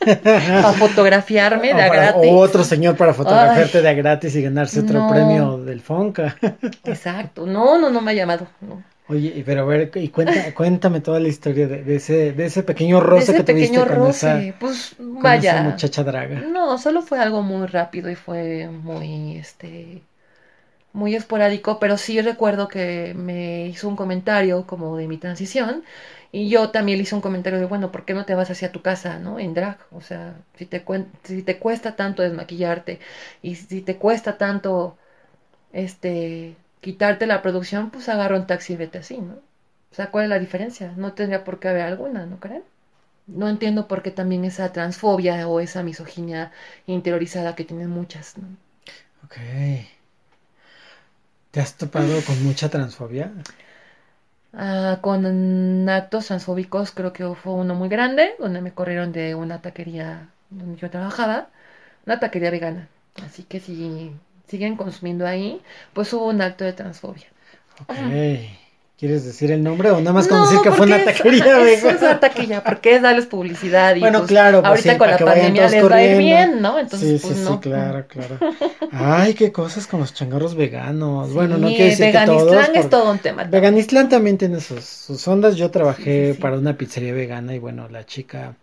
C: para fotografiarme de a gratis.
A: o otro señor para fotografiarte
C: Ay.
A: de a gratis y ganarse otro
C: No.
A: premio del Fonca.
C: Exacto, no, no, no me ha llamado, no.
A: Oye, pero a ver, y cuenta, cuéntame toda la historia de, de ese, de ese pequeño roce
C: Ese
A: que tuviste
C: pequeño
A: con esa,
C: roce, pues
A: con
C: vaya.
A: esa muchacha draga.
C: No, solo fue algo muy rápido y fue muy, este, muy esporádico, pero sí recuerdo que me hizo un comentario como de mi transición y yo también le hice un comentario de, bueno, ¿por qué no te vas hacia tu casa, no? En drag, o sea, si te, si te cuesta tanto desmaquillarte y si te cuesta tanto, este, quitarte la producción, pues agarra un taxi y vete así, ¿no? O sea, ¿cuál es la diferencia? No tendría por qué haber alguna, ¿no creen? No entiendo por qué también esa transfobia o esa misoginia interiorizada que tienen muchas, ¿no?
A: Ok. ¿Te has topado con mucha transfobia?
C: Ah, con actos transfóbicos creo que fue uno muy grande, donde me corrieron de una taquería donde yo trabajaba, una taquería vegana. Así que si siguen consumiendo ahí, pues hubo un acto de transfobia.
A: Ok. ¿Quieres decir el nombre o nada más con
C: No,
A: decir que fue una
C: es-
A: taquería
C: es,
A: vegana?
C: una taquilla, porque es darles publicidad y
A: Bueno,
C: pues,
A: claro, pues
C: ahorita
A: sí,
C: con la pandemia les va a ir bien, ¿no? Entonces,
A: sí, sí,
C: pues
A: sí,
C: no.
A: claro, claro. Ay, qué cosas con los changarros veganos. bueno, no
C: Sí,
A: quiero decir que todos.
C: Veganistlán es todo un tema.
A: Veganistlán también tiene sus, sus ondas. Yo trabajé
C: Sí, sí, sí.
A: para una pizzería vegana y bueno, la chica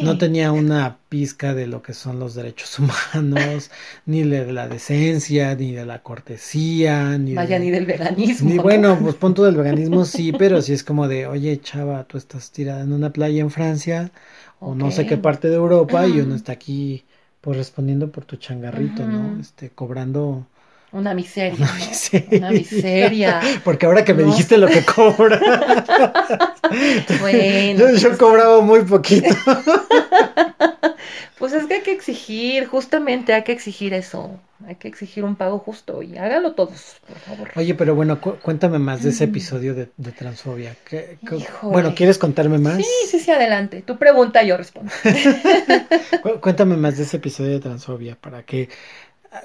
A: no tenía una pizca de lo que son los derechos humanos, ni de la decencia, ni de la cortesía, ni
C: Vaya,
A: de...
C: ni del veganismo.
A: Ni
C: ¿no?
A: bueno, pues punto del veganismo sí, pero sí es como de, oye, chava, tú estás tirada en una playa en Francia o no sé qué parte de Europa y
C: Ujú.
A: uno está aquí pues respondiendo por tu changarrito, ¿no? Este, cobrando
C: Una miseria.
A: una
C: ¿no?
A: miseria.
C: Una miseria.
A: Porque ahora que me
C: No.
A: dijiste lo que cobra,
C: Bueno,
A: yo,
C: pues
A: yo
C: es-
A: cobraba muy poquito.
C: Pues es que hay que exigir, justamente hay que exigir eso. Hay que exigir un pago justo y háganlo todos, por favor.
A: Oye, pero bueno, cu- cuéntame más de ese episodio de, de transfobia. ¿Qué- qué-
C: Híjole.
A: bueno, ¿quieres contarme más?
C: Sí, sí, sí, adelante. Tu pregunta yo respondo.
A: Cu- Cuéntame más de ese episodio de transfobia para que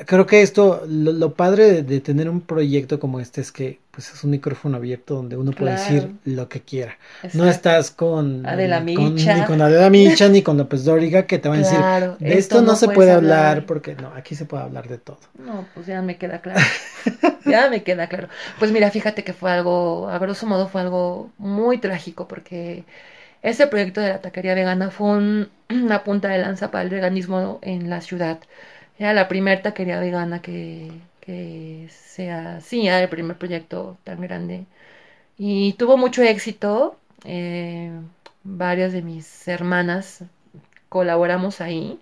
A: creo que esto, lo, lo padre de, de, tener un proyecto como este es que pues es un micrófono abierto donde uno puede decir lo que quiera. Exacto. No estás con
C: Adela
A: con,
C: Micha.
A: ni con Adela Micha ni con López Dóriga que te van claro, a decir, de esto, esto no, no, se puede hablar, hablar porque no, aquí se puede hablar de todo.
C: No, pues ya me queda claro. ya me queda claro. Pues mira, fíjate que fue algo, a grosso modo fue algo muy trágico porque ese proyecto de la taquería vegana fue un, una punta de lanza para el veganismo en la ciudad. Era la primera taquería vegana que, que se hacía, el primer proyecto tan grande. Y tuvo mucho éxito. Eh, varias de mis hermanas colaboramos ahí.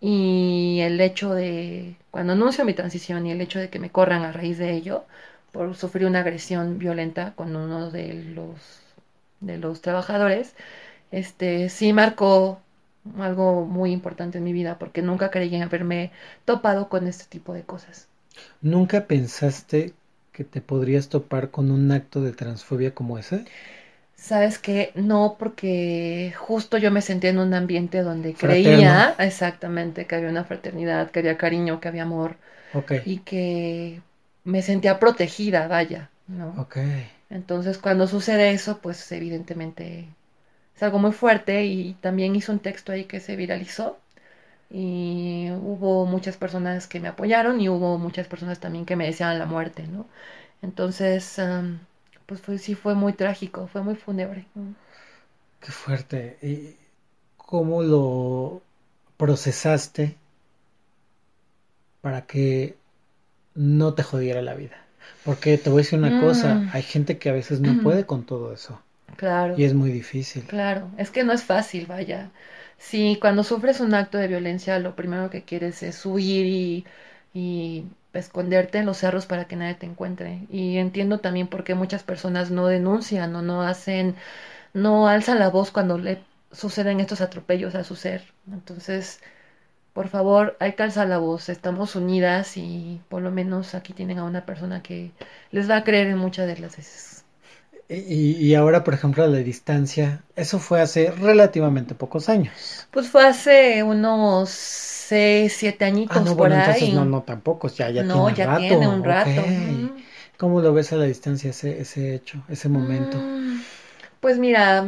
C: Y el hecho de, cuando anuncio mi transición y el hecho de que me corran a raíz de ello, por sufrir una agresión violenta con uno de los, de los trabajadores, este sí marcó algo muy importante en mi vida porque nunca creí en haberme topado con este tipo de cosas.
A: ¿Nunca pensaste que te podrías topar con un acto de transfobia como ese?
C: Sabes que no, porque justo yo me sentía en un ambiente donde Fraterno. creía exactamente que había una fraternidad, que había cariño, que había amor.
A: Okay.
C: Y que me sentía protegida, vaya, ¿no?
A: Okay.
C: Entonces cuando sucede eso, pues evidentemente es algo muy fuerte y también hice un texto ahí que se viralizó y hubo muchas personas que me apoyaron y hubo muchas personas también que me deseaban la muerte, ¿no? Entonces, um, pues fue, sí fue muy trágico, fue muy fúnebre.
A: Qué fuerte. ¿Y cómo lo procesaste para que no te jodiera la vida? Porque te voy a decir una mm. cosa, hay gente que a veces no puede con todo eso.
C: Claro.
A: Y es muy difícil.
C: Claro, es que no es fácil, vaya. Si cuando sufres un acto de violencia, lo primero que quieres es huir y, y esconderte en los cerros para que nadie te encuentre. Y entiendo también por qué muchas personas no denuncian o no hacen, no alzan la voz cuando le suceden estos atropellos a su ser. Entonces, por favor, hay que alzar la voz, estamos unidas y por lo menos aquí tienen a una persona que les va a creer en muchas de las veces.
A: Y, y, ahora, por ejemplo, a la distancia, eso fue hace relativamente pocos años.
C: Pues fue hace unos seis, siete añitos
A: ah, no,
C: por
A: bueno,
C: ahí.
A: Entonces no, no, tampoco, ya, ya
C: no,
A: tiene
C: ya
A: rato.
C: tiene un rato.
A: Okay. ¿Cómo lo ves a la distancia ese, ese hecho, ese momento?
C: Mm, pues mira,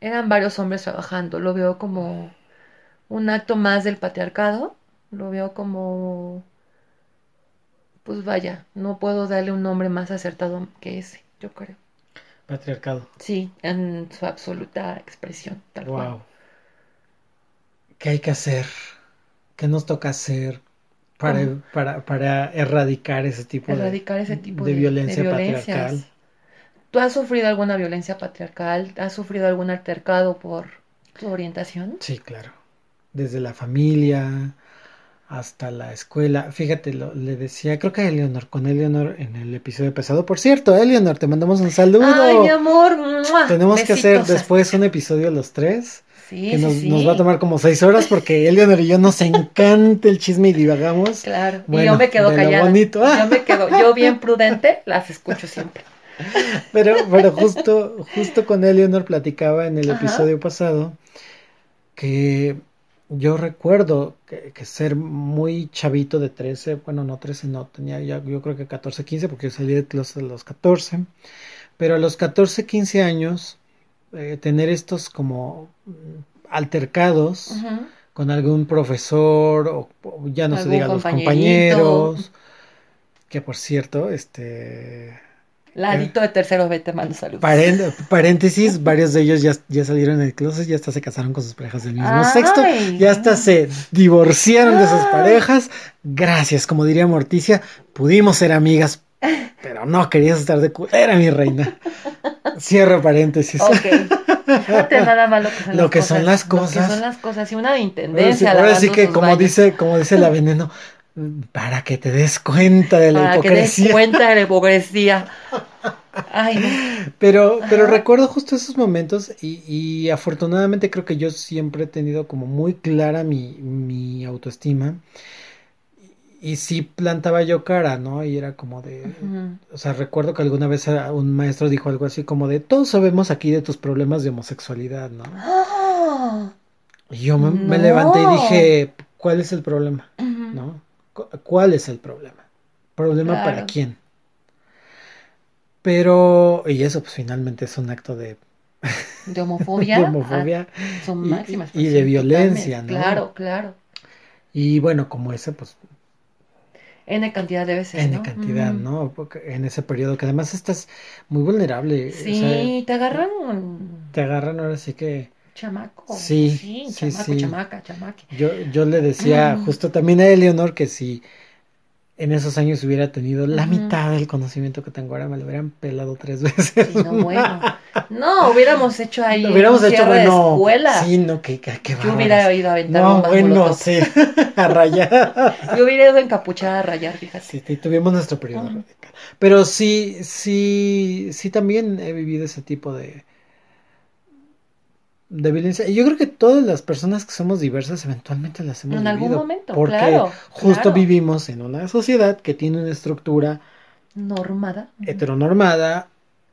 C: eran varios hombres trabajando. Lo veo como un acto más del patriarcado. Lo veo como, pues vaya, no puedo darle un nombre más acertado que ese, yo creo.
A: Patriarcado.
C: Sí, en su absoluta expresión. Tal
A: wow.
C: Cual.
A: ¿Qué hay que hacer? ¿Qué nos toca hacer para, para, para erradicar ese tipo,
C: erradicar
A: de,
C: ese tipo
A: de,
C: de,
A: violencia
C: de
A: patriarcal?
C: ¿Tú has sufrido alguna violencia patriarcal? ¿Has sufrido algún altercado por tu orientación?
A: Sí, claro. Desde la familia, hasta la escuela. Fíjate, lo, le decía, creo que a Eleonor, con Eleonor en el episodio pasado. Por cierto, Eleonor, te mandamos un saludo.
C: Ay, mi amor. ¡Mua!
A: Tenemos
C: Besitos
A: que hacer después un episodio los tres.
C: Sí,
A: que nos,
C: sí.
A: nos, va a tomar como seis horas porque Eleonor y yo nos encanta el chisme y divagamos.
C: Claro,
A: bueno,
C: y yo me quedo callada.
A: bonito.
C: Yo me quedo, yo bien prudente, las escucho siempre.
A: Pero, pero justo, justo con Eleonor platicaba en el
C: Ajá.
A: episodio pasado que yo recuerdo que, que, ser muy chavito de 13, bueno, no 13, no, tenía ya, yo creo que 14, 15, porque yo salí de clase a los 14, pero a los 14, 15 años, eh, tener estos como altercados uh -huh. con algún profesor, o, o ya no se diga los compañeros, que por cierto, este...
C: Ladito de tercero B te mando saludos.
A: Parén paréntesis, varios de ellos ya, ya salieron del closet, ya hasta se casaron con sus parejas del mismo
C: Ay.
A: sexto, ya hasta se divorciaron de sus parejas. Gracias, como diría Morticia, pudimos ser amigas, pero no querías estar de culera, mi reina. Cierro paréntesis.
C: Ok. Fíjate nada más lo que son,
A: lo
C: las,
A: que
C: cosas,
A: son las cosas.
C: Lo que son las cosas. Y una de intendencia.
A: Ahora sí, ahora sí que, como dice, como dice la veneno, para que te des cuenta de la
C: para
A: hipocresía.
C: que te des cuenta de la hipocresía. Ay, no.
A: Pero, pero recuerdo justo esos momentos y, y, afortunadamente creo que yo siempre he tenido como muy clara mi, mi autoestima. Y sí plantaba yo cara, ¿no? Y era como de... Uh -huh. O sea, recuerdo que alguna vez un maestro dijo algo así como de... Todos sabemos aquí de tus problemas de homosexualidad, ¿no?
C: Oh,
A: y yo me,
C: no.
A: me, levanté y dije... ¿Cuál es el problema? Uh -huh. ¿No? Cu- ¿Cuál es el problema? ¿Problema para quién? Pero, y eso pues finalmente es un acto de,
C: De homofobia.
A: de homofobia
C: a su
A: y-
C: máxima
A: y de violencia. ¿no?
C: Claro, claro.
A: y bueno, como ese pues
C: N cantidad de veces,
A: N
C: ¿no?
A: cantidad,
C: Mm.
A: ¿no? Porque en ese periodo que además estás muy vulnerable, o sea,
C: Sí, te agarran
A: te agarran ahora sí que
C: chamaco.
A: Sí,
C: sí,
A: sí,
C: chamaco,
A: sí.
C: chamaca, chamaque.
A: yo, yo le decía
C: Mm.
A: justo también a Eleonor que si en esos años hubiera tenido la mitad del conocimiento que tengo ahora, me lo hubieran pelado tres veces.
C: Sí, no, bueno. No, hubiéramos hecho ahí
A: Lo hubiéramos
C: un
A: hecho, bueno,
C: escuela.
A: sí, no, que, que, que
C: Yo hubiera ido a aventar
A: No,
C: bombas
A: bueno,
C: molotov.
A: sí, a rayar.
C: Yo hubiera ido encapuchada a rayar, fíjate.
A: Sí, sí, tuvimos nuestro periodo radical. Pero sí, sí, sí también he vivido ese tipo de, de violencia. Y yo creo que todas las personas que somos diversas eventualmente las hemos
C: En algún
A: vivido.
C: momento,
A: porque
C: claro,
A: justo
C: claro.
A: vivimos en una sociedad que tiene una estructura
C: Normada.
A: heteronormada,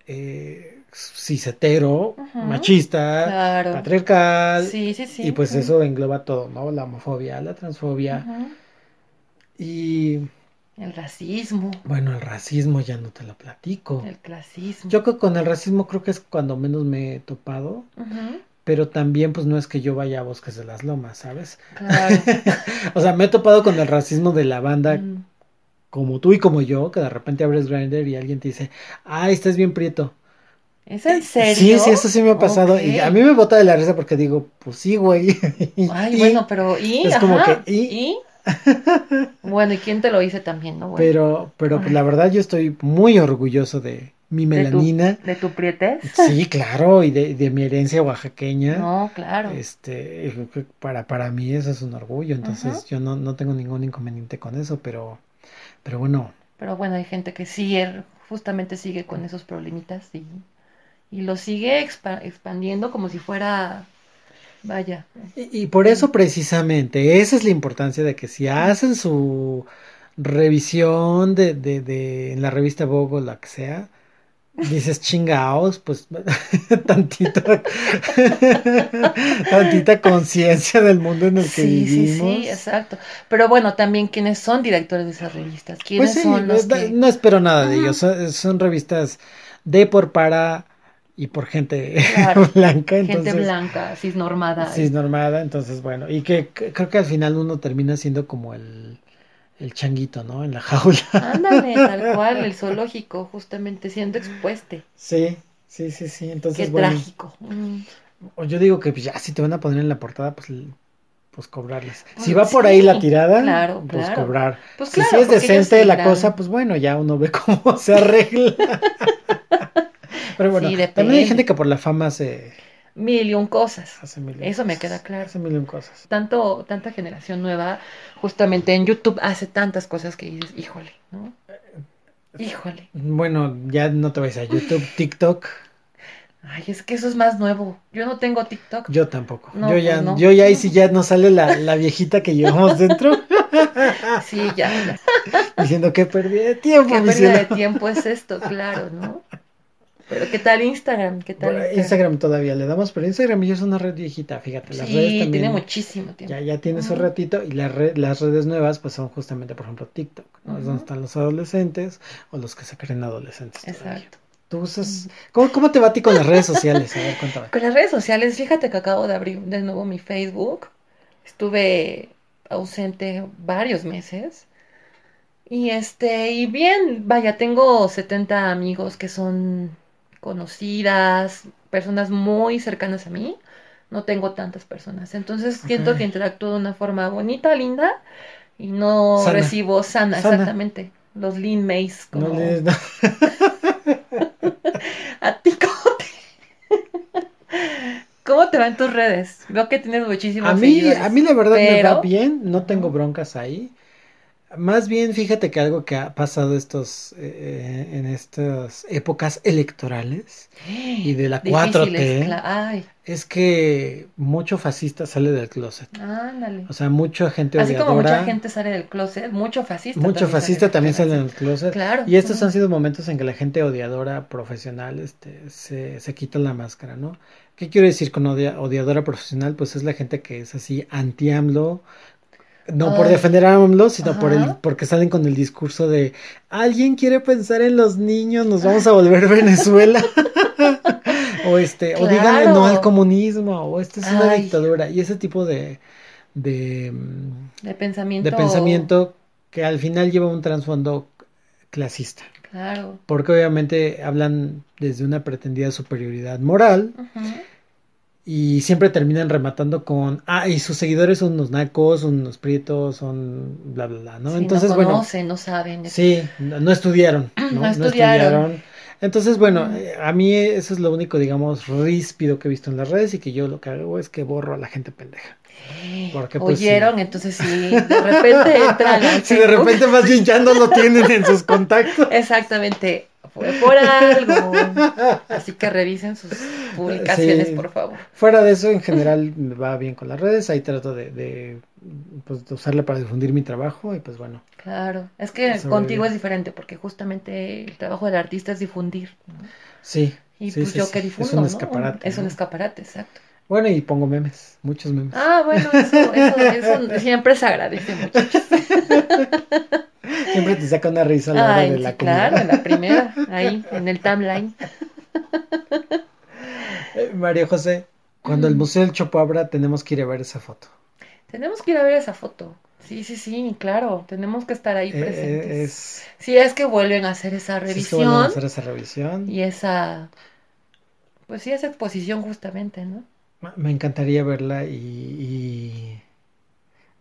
A: eh, cis-hetero,
C: Ujú.
A: machista,
C: Claro.
A: patriarcal.
C: Sí, sí, sí.
A: Y pues eso engloba todo, ¿no? La homofobia, la transfobia y
C: El racismo,
A: bueno, el racismo ya no te lo platico.
C: el clasismo.
A: Yo con el racismo creo que es cuando menos me he topado,
C: Ujú.
A: Pero también pues no es que yo vaya a Bosques de las Lomas, ¿sabes?
C: Claro.
A: O sea, me he topado con el racismo de la banda
C: Mm.
A: como tú y como yo, que de repente abres Grindr y alguien te dice, ay, estás bien prieto.
C: ¿Es en serio?
A: Sí, sí, eso sí me ha pasado. Y a mí me bota de la risa porque digo, pues sí, güey.
C: Ay,
A: Y-
C: bueno, pero ¿y?
A: es como
C: Ajá,
A: que, ¿y?
C: Bueno, ¿y quién te lo dice también, no? Bueno,
A: Pero, pero pues, la verdad yo estoy muy orgulloso de mi
C: ¿De tu-
A: melanina.
C: ¿De tu prietez?
A: Sí, claro, y de, de mi herencia oaxaqueña.
C: No, claro.
A: Este, para, para mí eso es un orgullo, entonces yo no, no tengo ningún inconveniente con eso, pero, pero bueno,
C: Pero bueno, hay gente que sí, er- justamente sigue con esos problemitas y, y lo sigue expa- expandiendo como si fuera, vaya,
A: y, y por eso precisamente, esa es la importancia de que si hacen su revisión de, de, de en la revista Vogue o la que sea, dices chingaos, pues tantito, tantita conciencia del mundo en el que
C: sí, sí,
A: vivimos.
C: sí, exacto. Pero bueno, también quiénes son directores de esas revistas, quiénes
A: Pues sí,
C: son los
A: no,
C: que...
A: no espero nada de ellos. Son, son revistas de por para y por gente
C: Claro,
A: blanca, entonces
C: Gente blanca, cisnormada.
A: cisnormada, entonces bueno, y que creo que al final uno termina siendo como el, el changuito, ¿no? En la jaula.
C: Ándale, tal cual, el zoológico, justamente siendo expueste.
A: Sí, sí, sí, sí. Entonces,
C: Qué
A: bueno,
C: trágico. Mm.
A: o yo digo que pues, ya si te van a poner en la portada, pues pues cobrarles. Si
C: Pues,
A: va por ahí la tirada,
C: claro,
A: pues
C: claro.
A: cobrar.
C: Pues
A: Si sí es decente la cosa, pues bueno, ya uno ve cómo se arregla. Pero bueno,
C: Sí,
A: también hay gente que por la fama se
C: Mil y un cosas.
A: hace mil y
C: Eso me queda claro.
A: Hace mil y un cosas.
C: Tanto, tanta generación nueva, justamente en YouTube hace tantas cosas que dices, híjole, ¿no? Híjole.
A: Bueno, ya no te vais a YouTube, TikTok,
C: Ay, es que eso es más nuevo. Yo no tengo TikTok.
A: yo tampoco.
C: No,
A: yo ya,
C: pues no.
A: yo ya y si ya no sale la, la viejita que llevamos dentro,
C: Sí, ya, ya.
A: diciendo que perdí de tiempo,
C: Qué pérdida de tiempo es esto, claro, ¿no? Pero ¿qué tal Instagram? ¿Qué tal
A: Instagram todavía le damos, pero Instagram ya es una red viejita, fíjate, las
C: Sí,
A: redes también
C: tiene muchísimo tiempo.
A: ya, ya tiene su ratito y las re- las redes nuevas pues son justamente, por ejemplo, TikTok, ¿no? Es donde están los adolescentes o los que se creen adolescentes. todavía.
C: Exacto.
A: ¿Tú usas... ¿Cómo, ¿Cómo te va a ti con las redes sociales? A ver, cuéntame.
C: Con las redes sociales, fíjate que acabo de abrir de nuevo mi Facebook. Estuve ausente varios meses. Y este, y bien, vaya, tengo 70 amigos que son conocidas, personas muy cercanas a mí. No tengo tantas personas. Entonces siento que interactúo de una forma bonita, linda, y no
A: Sana.
C: recibo sana,
A: Sana.
C: exactamente. Los lean mails como
A: No
C: a ti cómo te... ¿Cómo te va en tus redes? Veo que tienes muchísimos
A: A mí,
C: seguidores,
A: a mí la verdad me va
C: pero-
A: bien, no tengo broncas ahí. Más bien, fíjate que algo que ha pasado estos eh, en estas épocas electorales y de la
C: Difíciles,
A: 4T
C: cla- Ay,
A: es que mucho fascista sale del closet.
C: ándale.
A: O sea, mucha gente
C: Así como mucha gente sale del closet, mucho fascista.
A: mucho
C: también
A: fascista
C: sale
A: también
C: del
A: sale
C: closet.
A: del closet.
C: Claro.
A: Y estos han sido momentos en que la gente odiadora profesional este, se, se quita la máscara, ¿no? ¿Qué quiero decir con odia- odiadora profesional? Pues es la gente que es así anti-AMLO, No por defender a AMLO, sino por el, porque salen con el discurso de alguien quiere pensar en los niños, nos vamos a volver Venezuela. o este, o díganle no al comunismo, o esta es una
C: Ay.
A: dictadura. Y ese tipo de, de, mm,
C: De pensamiento.
A: de pensamiento que al final lleva un trasfondo clasista.
C: Claro.
A: Porque obviamente hablan desde una pretendida superioridad moral. Y siempre terminan rematando con, ah, y sus seguidores son unos nacos, son unos prietos, son bla, bla, bla, ¿no?
C: Sí,
A: Entonces,
C: no
A: bueno,
C: conocen, no saben.
A: sí, no, no estudiaron, ¿no?
C: No estudiaron.
A: Entonces, bueno,
C: Mm.
A: eh, a mí eso es lo único, digamos, ríspido que he visto en las redes y que yo lo que hago es que borro a la gente pendeja. Porque, pues,
C: Oyeron, entonces sí, de repente entran al
A: Si de repente más bien ya no lo tienen en sus contactos.
C: Exactamente, fue por algo. Así que revisen sus publicaciones,
A: Sí.
C: por favor.
A: Fuera de eso, en general me va bien con las redes, ahí trato de, de, pues, de usarla para difundir mi trabajo y pues bueno,
C: Claro, es que contigo es diferente porque justamente el trabajo del artista es difundir. ¿no?
A: sí.
C: Y
A: sí,
C: pues
A: sí,
C: yo que difundo,
A: Es un
C: ¿no?
A: escaparate.
C: Es un
A: ¿no?
C: escaparate, exacto.
A: Bueno, y pongo memes, muchos memes.
C: Ah, bueno, eso, eso, eso siempre se agradece muchachos.
A: Siempre te saca una risa a la hora de
C: sí,
A: la comida.
C: claro, en la primera, ahí, en el timeline.
A: Eh, María José, cuando el. Museo del Chopo abra, tenemos que ir a ver esa foto.
C: Tenemos que ir a ver esa foto. Sí, sí, sí, claro, tenemos que estar ahí
A: Eh,
C: presentes.
A: eh, es,
C: Sí, es que vuelven a hacer esa
A: sí, es que vuelven a
C: revisión
A: hacer esa revisión.
C: y esa, pues sí, esa exposición justamente, ¿no?
A: Me encantaría verla y, y...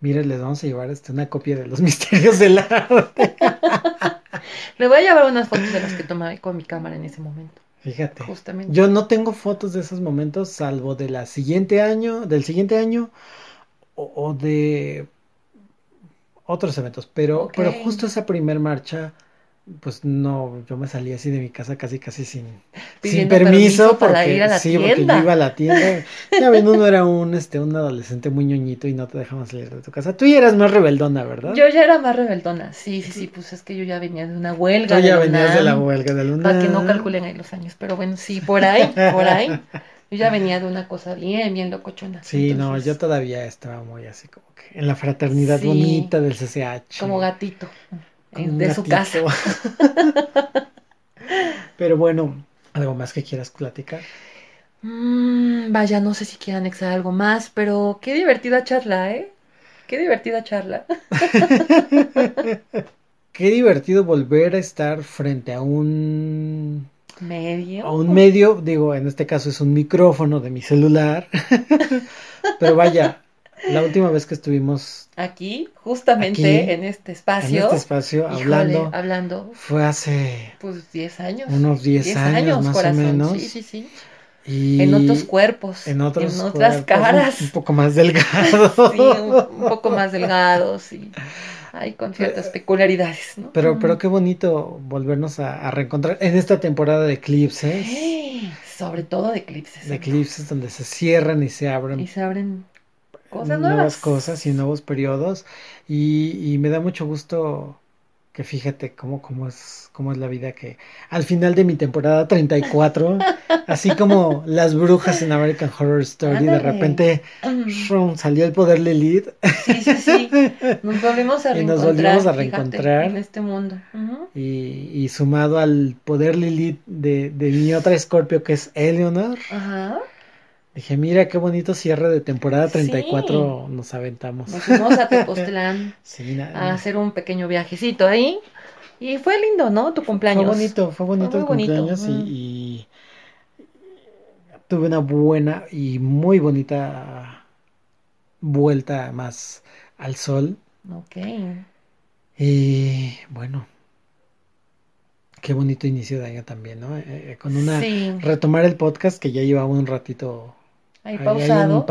A: Mira, les vamos a llevar una copia de los misterios del arte.
C: Le voy a llevar unas fotos de las que tomé con mi cámara en ese momento,
A: Fíjate.
C: justamente.
A: Yo no tengo fotos de esos momentos, salvo de la siguiente año, del siguiente año, o, o de otros eventos. Pero, pero justo esa primer marcha, pues no, yo me salí así de mi casa casi casi sin, sin permiso,
C: permiso para
A: porque
C: ir a la
A: sí, porque yo iba a la tienda. Ya ven, uno era un este, un adolescente muy ñoñito y no te dejaban salir de tu casa. Tú ya eras más rebeldona, ¿verdad?
C: Yo ya era más rebeldona, sí, sí, sí, pues es que yo ya venía de una huelga.
A: Tú ya
C: de
A: venías de la huelga de luna.
C: Para que no calculen ahí los años, pero bueno, sí, por ahí, por ahí. Yo ya venía de una cosa bien, bien locochona.
A: Sí, no, yo todavía estaba muy así como que en la fraternidad
C: Sí.
A: bonita del CCH.
C: Como gatito, de su casa.
A: gatito. Pero bueno, algo más que quieras platicar.
C: Mm, vaya, no sé si quiero anexar algo más, pero qué divertida charla, ¿eh? Qué divertida charla.
A: Qué divertido volver a estar frente a un
C: Medio.
A: a un medio, digo, en este caso es un micrófono de mi celular. Pero vaya, la última vez que estuvimos
C: Aquí, justamente
A: Aquí,
C: en este
A: en
C: espacio.
A: este espacio
C: híjole,
A: hablando
C: hablando,
A: fue hace
C: pues 10 años.
A: unos 10 años, más o menos.
C: Sí, sí, sí.
A: y
C: En otros cuerpos.
A: en otros
C: en otras
A: cuerpos,
C: caras.
A: un, un poco más delgado.
C: Sí, un, un poco más delgados y hay con ciertas peculiaridades, ¿no?
A: Pero, pero qué bonito volvernos a, a reencontrar en esta temporada de eclipses,
C: Sobre todo de eclipses.
A: de eclipses donde se cierran y se abren
C: Y se abren cosas
A: nuevas
C: nuevas.
A: cosas y nuevos periodos y, y me da mucho gusto que fíjate cómo, cómo es cómo es la vida que al final de mi temporada 34 así como las brujas en American Horror Story de repente salió el poder Lilith
C: Sí, sí, sí. Nos volvimos a
A: Y nos
C: reencontrar.
A: volvimos a
C: fíjate,
A: reencontrar.
C: en este mundo.
A: Y sumado al poder Lilith de, de mi otra Scorpio que es Eleanor
C: Ajá.
A: Dije mira qué bonito cierre de temporada
C: Sí.
A: 34 nos aventamos
C: Nos fuimos a Tepoztlán
A: sí,
C: a hacer un pequeño viajecito ahí. Y fue lindo, ¿no? Tu cumpleaños.
A: Fue bonito, fue bonito
C: Fue
A: el
C: bonito,
A: cumpleaños
C: mm.
A: y, y tuve una buena y muy bonita vuelta más al sol.
C: Ok.
A: Y bueno, qué bonito inicio de año también, ¿no? Eh, eh, con una
C: Sí.
A: retomar el podcast que ya llevaba un ratito.
C: Ahí pausado.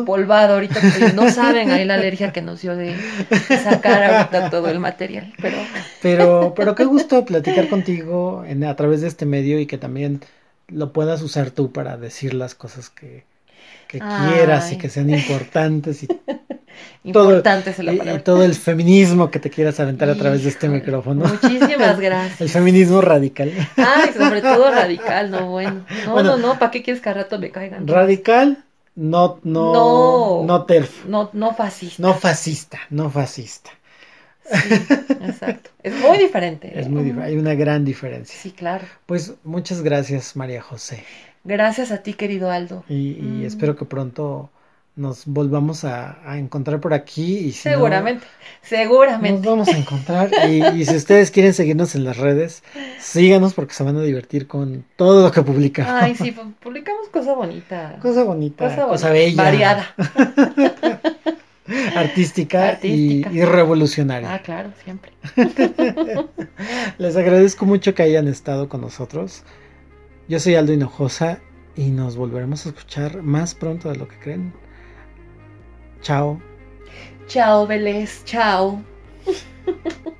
C: Empolvado ahorita. porque no saben ahí la alergia que nos dio de sacar ahorita todo el material. Pero
A: Pero, pero qué gusto platicar contigo en, a través de este medio y que también lo puedas usar tú para decir las cosas que, que quieras y que sean importantes y Todo-
C: importante es la
A: Y, y
C: palabra.
A: todo el feminismo que te quieras aventar a través de este micrófono.
C: Muchísimas
A: El
C: gracias.
A: feminismo radical.
C: Ay, sobre todo radical, no bueno. No,
A: Bueno.
C: no, no, ¿para qué quieres que al rato me caigan?
A: Radical no, no,
C: No.
A: no terf,
C: No, no fascista.
A: no fascista, no fascista.
C: Sí, exacto. Es muy diferente.
A: Es muy dif- hay una gran diferencia.
C: Sí, claro.
A: Pues muchas gracias, María José.
C: Gracias a ti, querido Aldo.
A: Y, y
C: Mm.
A: espero que pronto nos volvamos a, a encontrar por aquí. Y si no,
C: Seguramente,
A: nos
C: seguramente.
A: vamos a encontrar. Y, y si ustedes quieren seguirnos en las redes, síganos porque se van a divertir con todo lo que publicamos.
C: Ay, sí, pu- publicamos cosa bonita.
A: Cosa bonita, cosa,
C: bonita,
A: bella,
C: Variada.
A: artística,
C: Artística.
A: Y, y revolucionaria.
C: Ah, claro, siempre.
A: Les agradezco mucho que hayan estado con nosotros. Yo soy Aldo Hinojosa y nos volveremos a escuchar más pronto de lo que creen. Chao.
C: Chao, Vélez. Chao.